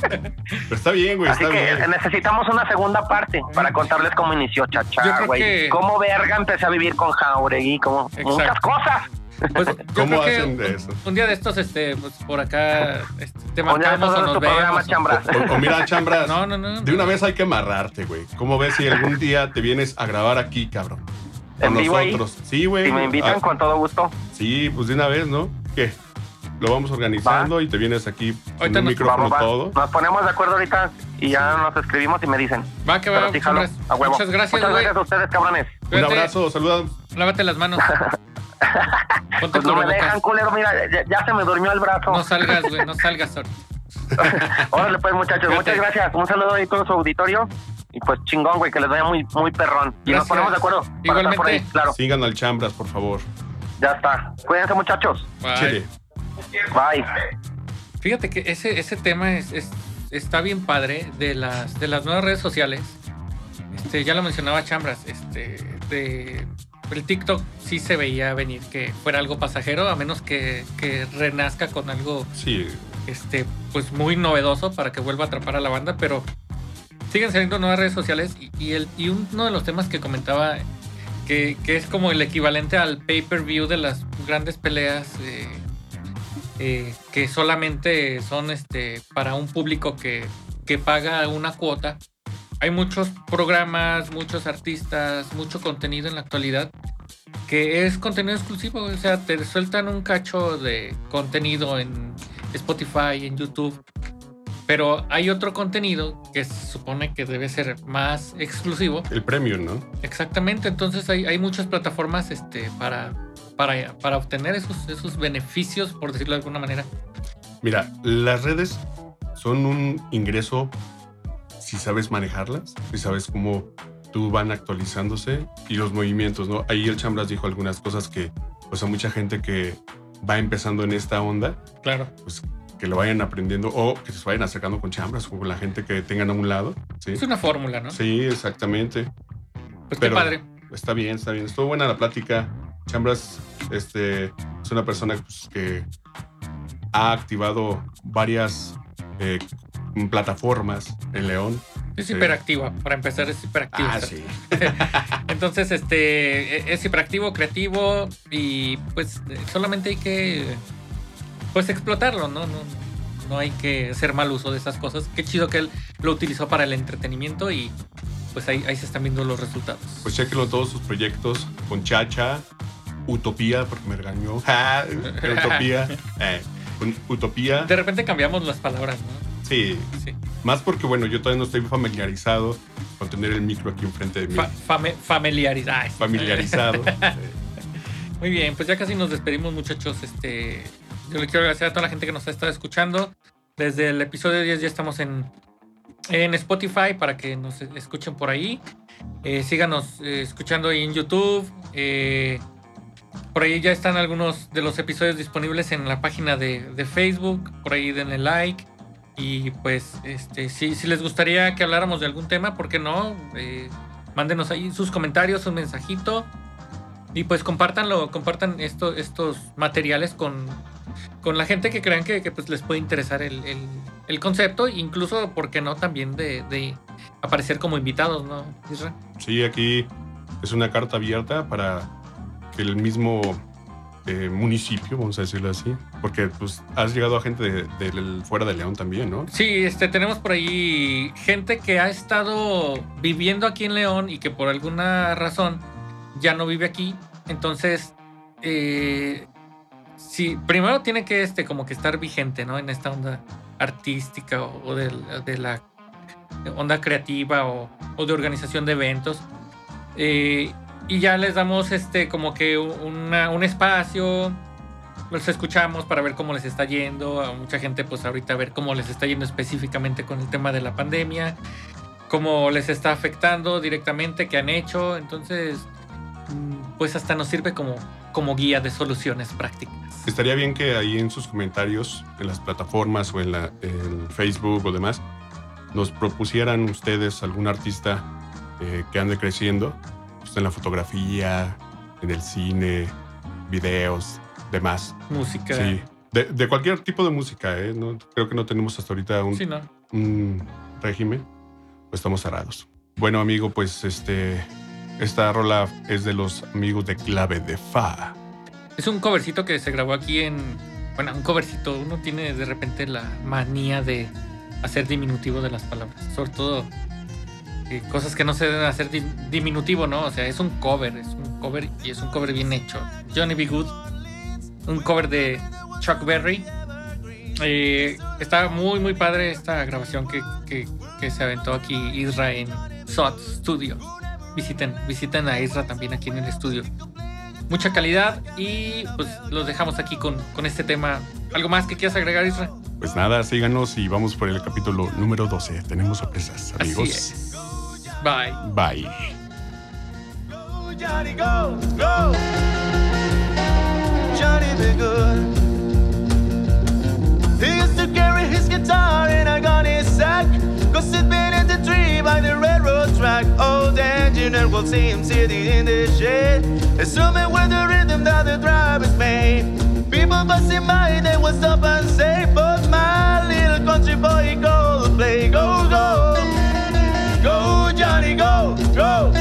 Pero está bien, güey, Así está que bien. necesitamos una segunda parte para contarles cómo inició Yo Chacha, creo güey. que- Cómo verga empecé a vivir con Jauregui, como muchas cosas. Pues, ¿Cómo hacen de eso? Un día de estos, este, pues, por acá, este, te marcamos o nos tu programa, vemos. o- Chambras. O, o mira, Chambras, No, no, no. de una vez hay que amarrarte, güey. ¿Cómo ves si algún día te vienes a grabar aquí, cabrón? Con ¿En vivo ahí? nosotros. Sí, güey. Si me invitan, Ah, con todo gusto. Sí, pues de una vez, ¿no? ¿Qué? Lo vamos organizando y te vienes aquí con un micrófono Va, va, va. todo. Nos ponemos de acuerdo ahorita y ya nos escribimos y me dicen. Va que va, sí, jalo, a huevo. Muchas gracias, Muchas güey. gracias a ustedes, cabrones. Un abrazo, saluda. Lávate las manos. Ponte Pues no me dejan, culero. Mira, ya, ya se me durmió el brazo. No salgas, güey, no salgas. Órale, pues, muchachos. Cuídate. Muchas gracias. Un saludo ahí a todo su auditorio. Y pues chingón, güey, que les vaya muy, muy perrón. Y nos ponemos de acuerdo. Igualmente. por ahí, claro, Sigan al Chambras, por favor. ya está. Cuídense, muchachos. Bye. Chile. Bye. Fíjate que ese, ese tema es, es- está bien padre de las, de las nuevas redes sociales. Este, ya lo mencionaba Chambras, este, de, el TikTok sí se veía venir que fuera algo pasajero, a menos que, que renazca con algo Sí, este, pues muy novedoso para que vuelva a atrapar a la banda, pero siguen saliendo nuevas redes sociales y, uno de los temas que comentaba que, es como el equivalente al pay-per-view de las grandes peleas eh, eh, que solamente son este, para un público que paga una cuota. Hay muchos programas, muchos artistas, mucho contenido en la actualidad que es contenido exclusivo, o sea, te sueltan un cacho de contenido en Spotify, en YouTube, pero hay otro contenido que se supone que debe ser más exclusivo. el premium, ¿no? Exactamente, entonces hay, hay muchas plataformas este, para, para, para obtener esos, esos beneficios, por decirlo de alguna manera. Mira, las redes son un ingreso si sabes manejarlas, si sabes cómo tú van actualizándose y los movimientos, ¿no? Ahí el Chambras dijo algunas cosas que, pues a mucha gente que va empezando en esta onda, Claro. pues que lo vayan aprendiendo o que se vayan acercando con Chambras o con la gente que tengan a un lado, ¿sí? Es una fórmula, ¿no? Sí, exactamente. Pues pero- qué padre. Está bien, está bien. Estuvo buena la plática. Chambras este, es una persona pues, que ha activado varias eh, plataformas en León. Es hiperactiva, para empezar es hiperactiva. Ah, sí. Entonces, este es hiperactivo, creativo y pues solamente hay que pues explotarlo, ¿no? No, no hay que hacer mal uso de esas cosas. Qué chido que él lo utilizó para el entretenimiento y pues ahí, ahí se están viendo los resultados. Pues chequenlo todos sus proyectos con Chacha, Utopía, porque me regañó. Utopía. eh, Utopía. De repente cambiamos las palabras, ¿no? Sí, Sí. más porque, bueno, yo todavía no estoy familiarizado con tener el micro aquí enfrente de mí. Fa- sí. familiarizado. Muy bien, pues ya casi nos despedimos, muchachos. Este, yo le quiero agradecer a toda la gente que nos ha estado escuchando. Desde el episodio 10 ya estamos en, en Spotify para que nos escuchen por ahí. Eh, síganos eh, escuchando ahí en YouTube. Eh, por ahí ya están algunos de los episodios disponibles en la página de, de Facebook. Por ahí denle like. Y pues, este, si, si les gustaría que habláramos de algún tema, ¿por qué no? Mándenos ahí sus comentarios, un mensajito. Y pues compártanlo, compartan esto, estos materiales con, con la gente que crean que, que, pues les puede interesar el, el- el concepto, incluso, ¿por qué no? También de, de aparecer como invitados, ¿no, Isra? Sí, aquí es una carta abierta para que el mismo eh, municipio, vamos a decirlo así? Porque pues has llegado a gente de, de fuera de León también, ¿no? Sí, este, tenemos por ahí gente que ha estado viviendo aquí en León y que por alguna razón ya no vive aquí. Entonces, eh, sí, primero tiene que este, como que estar vigente, ¿no? En esta onda artística o, de, la onda creativa o, de organización de eventos. Eh, y ya les damos este como que un espacio, los escuchamos para ver cómo les está yendo, a mucha gente pues ahorita a ver cómo les está yendo específicamente con el tema de la pandemia, cómo les está afectando directamente, qué han hecho, entonces mm, pues hasta nos sirve como, como guía de soluciones prácticas. Estaría bien que ahí en sus comentarios, en las plataformas o en, la, en Facebook o demás, nos propusieran ustedes algún artista eh, que ande creciendo en la fotografía, en el cine, videos, demás. Música. Sí. De, cualquier tipo de música, ¿eh? No, creo que no tenemos hasta ahorita un, un régimen. Pues estamos cerrados. Bueno, amigo, pues este. Esta rola es de los amigos de Clave de Fa. Es un covercito que se grabó aquí en. Bueno, un covercito. Uno tiene de repente la manía de hacer diminutivo de las palabras. Sobre todo cosas que no se deben hacer diminutivo, ¿no? O sea, es un cover, es un cover y es un cover bien hecho. Johnny B. Good, un cover de Chuck Berry. Eh, está muy, muy padre esta grabación que, que, se aventó aquí Isra en SOT Studio. Visiten, visiten a Isra también aquí en el estudio. Mucha calidad y pues los dejamos aquí con, con este tema. ¿Algo más que quieras agregar, Isra? Pues nada, síganos y vamos por el capítulo número 12. Tenemos sorpresas, amigos. Bye. Bye. Go, Johnny, go, go. Johnny be good. He used to carry his guitar in a gunny sack. Go sit beneath the tree by the railroad track. Old engineer will see him sitting in the shade. Assuming with the rhythm that the drivers made. People passing by, they will stop and say, But my little country boy, go play, go, go. Go, Johnny, go. Go,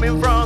coming from.